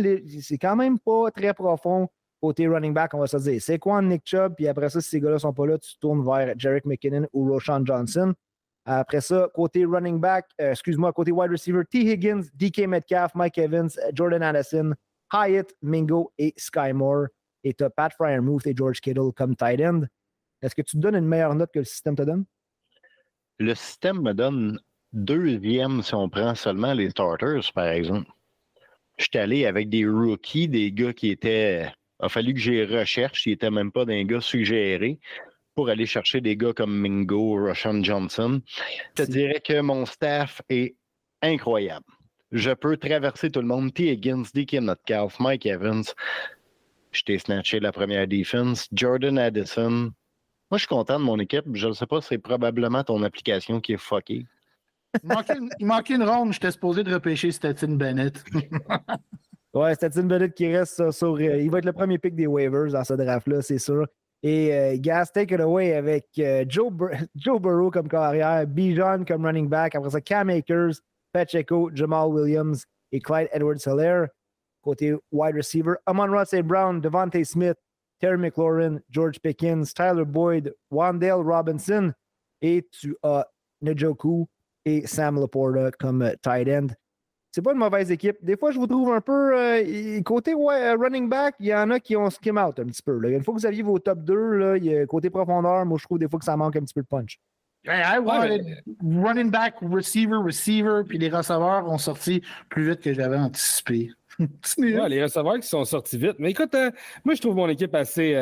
quand même pas très profond côté running back, on va se dire. Saquon, Nick Chubb, puis après ça, si ces gars-là sont pas là, tu tournes vers Jarek McKinnon ou Roshan Johnson. Après ça, côté running back, euh, excuse-moi, côté wide receiver, T. Higgins, DK Metcalf, Mike Evans, Jordan Addison, Hyatt, Mingo et Sky Moore. Et tu as Pat Fryermuth et George Kittle comme tight end. Est-ce que tu te donnes une meilleure note que le système te donne? Le système me donne deuxième si on prend seulement les starters, par exemple. Je suis allé avec des rookies, des gars qui étaient. Il a fallu que j'ai recherche, ils n'étaient même pas des gars suggérés pour aller chercher des gars comme Mingo, Roshan Johnson. Je te dirais que mon staff est incroyable. Je peux traverser tout le monde. T. Higgins, DK Metcalf, Mike Evans. Je t'ai snatché la première défense. Jordan Addison. Moi, je suis content de mon équipe. Je ne sais pas, c'est probablement ton application qui est fuckée. Il manquait une, ronde. J'étais supposé de repêcher Stetson Bennett. ouais, Stetson Bennett qui reste sur. Euh, il va être le premier pick des waivers dans ce draft-là, c'est sûr. Et euh, Gas, take it away avec euh, Joe, Joe Burrow comme carrière, Bijan comme running back, après ça, Cam Akers, Pacheco, Jamal Williams et Clyde Edwards-Hilaire. Côté wide receiver, Amon Ross Brown, Devontae Smith, Terry McLaurin, George Pickens, Tyler Boyd, Wandale Robinson. Et tu as Njoku et Sam Laporta comme euh, tight end c'est pas une mauvaise équipe. Des fois, je vous trouve un peu. Euh, côté euh, running back, il y en a qui ont skim out un petit peu. Là. Une fois que vous aviez vos top 2, là, côté profondeur, moi, je trouve des fois que ça manque un petit peu de punch. running back, receiver, receiver, puis les receveurs ont sorti plus vite que j'avais anticipé. les receveurs qui sont sortis vite. Mais écoute, euh, moi, je trouve mon équipe assez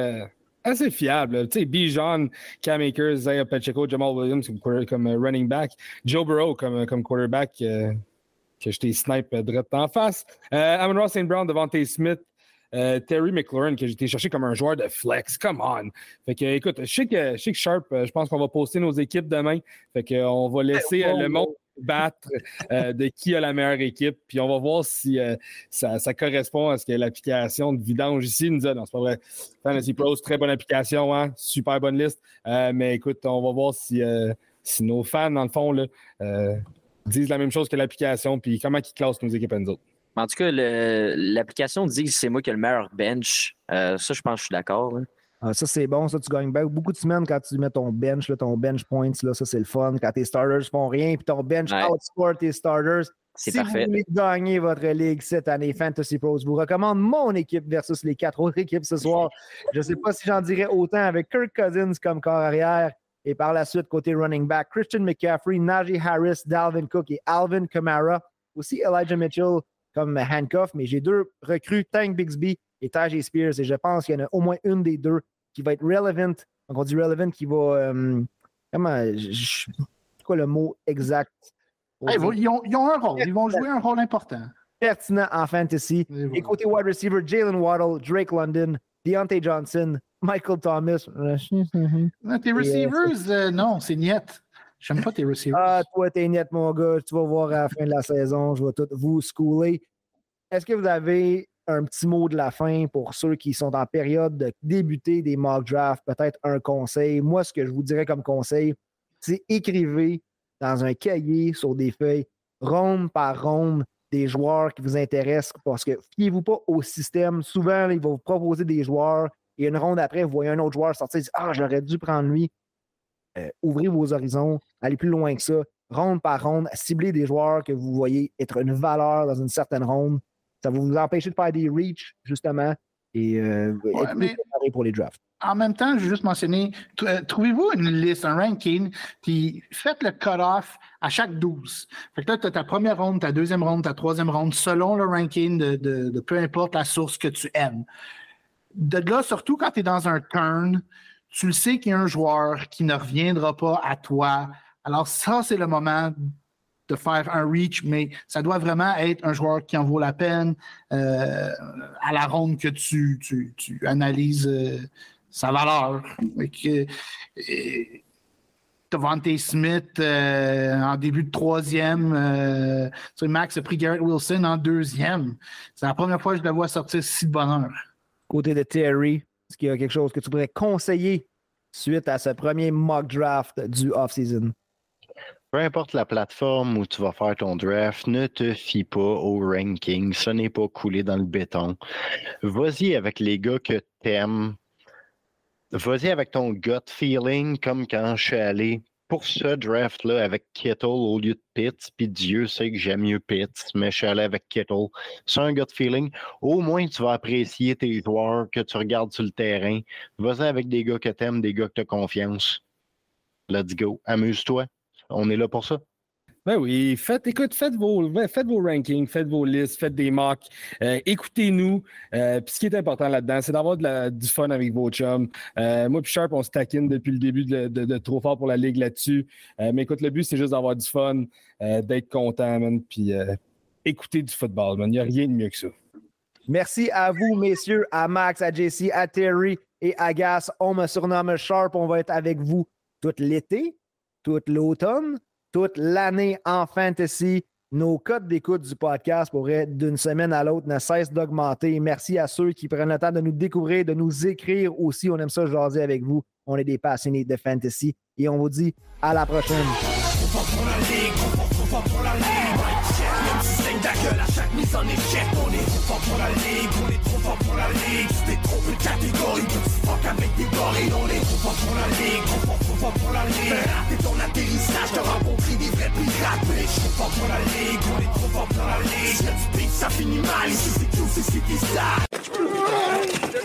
assez fiable. Tu sais, Bijan, Cam Akers, Zaya Pacheco, Jamal Williams comme, running back, Joe Burrow comme, comme quarterback que je t'ai snipe euh, direct en face. Euh, Amon Ross St. Brown, Devontae Smith, euh, Terry McLaurin, que j'ai été chercher comme un joueur de flex. Come on! Fait que, écoute, je sais que, je sais que Sharp, je pense qu'on va poster nos équipes demain. Fait qu'on va laisser le monde battre de qui a la meilleure équipe. Puis on va voir si ça, ça, correspond à ce que l'application de vidange ici nous a. Non, c'est pas vrai. Fantasy Pros, très bonne application, hein? super bonne liste. mais écoute, on va voir si, si nos fans, dans le fond, là, disent la même chose que l'application, puis comment ils classent nos équipes nous autres. En tout cas, l'application dit que c'est moi qui ai le meilleur bench. Euh, ça, je pense que je suis d'accord. Ah, ça, c'est bon. Ça, tu gagnes beaucoup de semaines quand tu mets ton bench, ton bench points. Là, ça, c'est le fun. Quand tes starters font rien, puis ton bench outscore tes starters. C'est si parfait. vous voulez gagner votre ligue cette année Fantasy Pros, je vous recommande mon équipe versus les quatre autres équipes ce soir. Je ne sais pas si j'en dirais autant avec Kirk Cousins comme corps arrière, et par la suite, côté running back, Christian McCaffrey, Najee Harris, Dalvin Cook et Alvin Kamara. Aussi Elijah Mitchell comme handcuff, mais j'ai deux recrues, Tank Bixby et Tajay Spears, et je pense qu'il y en a au moins une des deux qui va être relevant. Donc, on dit relevant qui va. Euh, comment. C'est quoi le mot exact? ils, ont, ils, ont, un rôle. Ils vont jouer un rôle important. Pertinent en fantasy. Et, et côté wide receiver, Jalen Waddle, Drake London, Deontay Johnson, Michael Thomas. tes receivers, euh, non, c'est niet. J'aime pas tes receivers. Ah, toi, t'es niet, mon gars. Tu vas voir à la fin de la saison. Je vais tout vous schooler. Est-ce que vous avez un petit mot de la fin pour ceux qui sont en période de débuter des mock drafts? Peut-être un conseil. Moi, ce que je vous dirais comme conseil, c'est écrivez dans un cahier sur des feuilles, ronde par ronde, des joueurs qui vous intéressent parce que fiez-vous pas au système. Souvent, ils vont vous proposer des joueurs et une ronde après, vous voyez un autre joueur sortir et dire Ah, j'aurais dû prendre lui. Euh, ouvrez vos horizons, allez plus loin que ça. Ronde par ronde, ciblez des joueurs que vous voyez être une valeur dans une certaine ronde. Ça va vous empêcher de faire des reach, justement, et euh, pour les drafts en même temps, je veux juste mentionner, euh, trouvez-vous une liste, un ranking, puis faites le cut-off à chaque 12. Fait que là, tu as ta première ronde, ta deuxième ronde, ta troisième ronde, selon le ranking de, peu importe la source que tu aimes. De là, surtout quand tu es dans un turn, tu le sais qu'il y a un joueur qui ne reviendra pas à toi. Alors ça, c'est le moment de faire un reach, mais ça doit vraiment être un joueur qui en vaut la peine euh, à la ronde que tu, tu, analyses euh, sa valeur. Devante Smith en début de troisième. Max a pris Garrett Wilson en deuxième. C'est la première fois que je le vois sortir si de bonheur. Côté de Terry, est-ce qu'il y a quelque chose que tu pourrais conseiller suite à ce premier mock draft du off-season? Peu importe la plateforme où tu vas faire ton draft, ne te fie pas au ranking. Ce n'est pas coulé dans le béton. Vas-y avec les gars que t'aimes. Vas-y avec ton gut feeling, comme quand je suis allé pour ce draft-là avec Kittle au lieu de Pitts, puis Dieu sait que j'aime mieux Pitts, mais je suis allé avec Kittle. C'est un gut feeling. Au moins, tu vas apprécier tes joueurs que tu regardes sur le terrain. Vas-y avec des gars que tu aimes, des gars que tu as confiance. Let's go. Amuse-toi. On est là pour ça. Ben oui, faites, écoute, faites vos, faites vos rankings, faites vos listes, faites des mocks, euh, écoutez-nous. Euh, puis ce qui est important là-dedans, c'est d'avoir du fun avec vos chums. Euh, moi puis Sharp, on se taquine depuis le début de, Trop fort pour la ligue là-dessus. mais écoute, le but, c'est juste d'avoir du fun, d'être content, man, puis écouter du football, man. Il n'y a rien de mieux que ça. Merci à vous, messieurs, à Max, à JC, à Terry et à Gas. On me surnomme Sharp. On va être avec vous tout l'été, tout l'automne, toute l'année en fantasy. Nos codes d'écoute du podcast pourraient, d'une semaine à l'autre, ne cessent d'augmenter. Merci à ceux qui prennent le temps de nous découvrir, de nous écrire aussi. On aime ça jaser avec vous. On est des passionnés de fantasy et on vous dit à la prochaine. Avec des gorilles, on est trop fort pour la ligue, trop fort, trop fort pour la ligue. Rater ton atterrissage, t'as rencontré des vrais pirates, mais trop fort pour la ligue, on est trop fort pour la ligue. Ça finit mal, ici c'est tout, c'est c'est ça.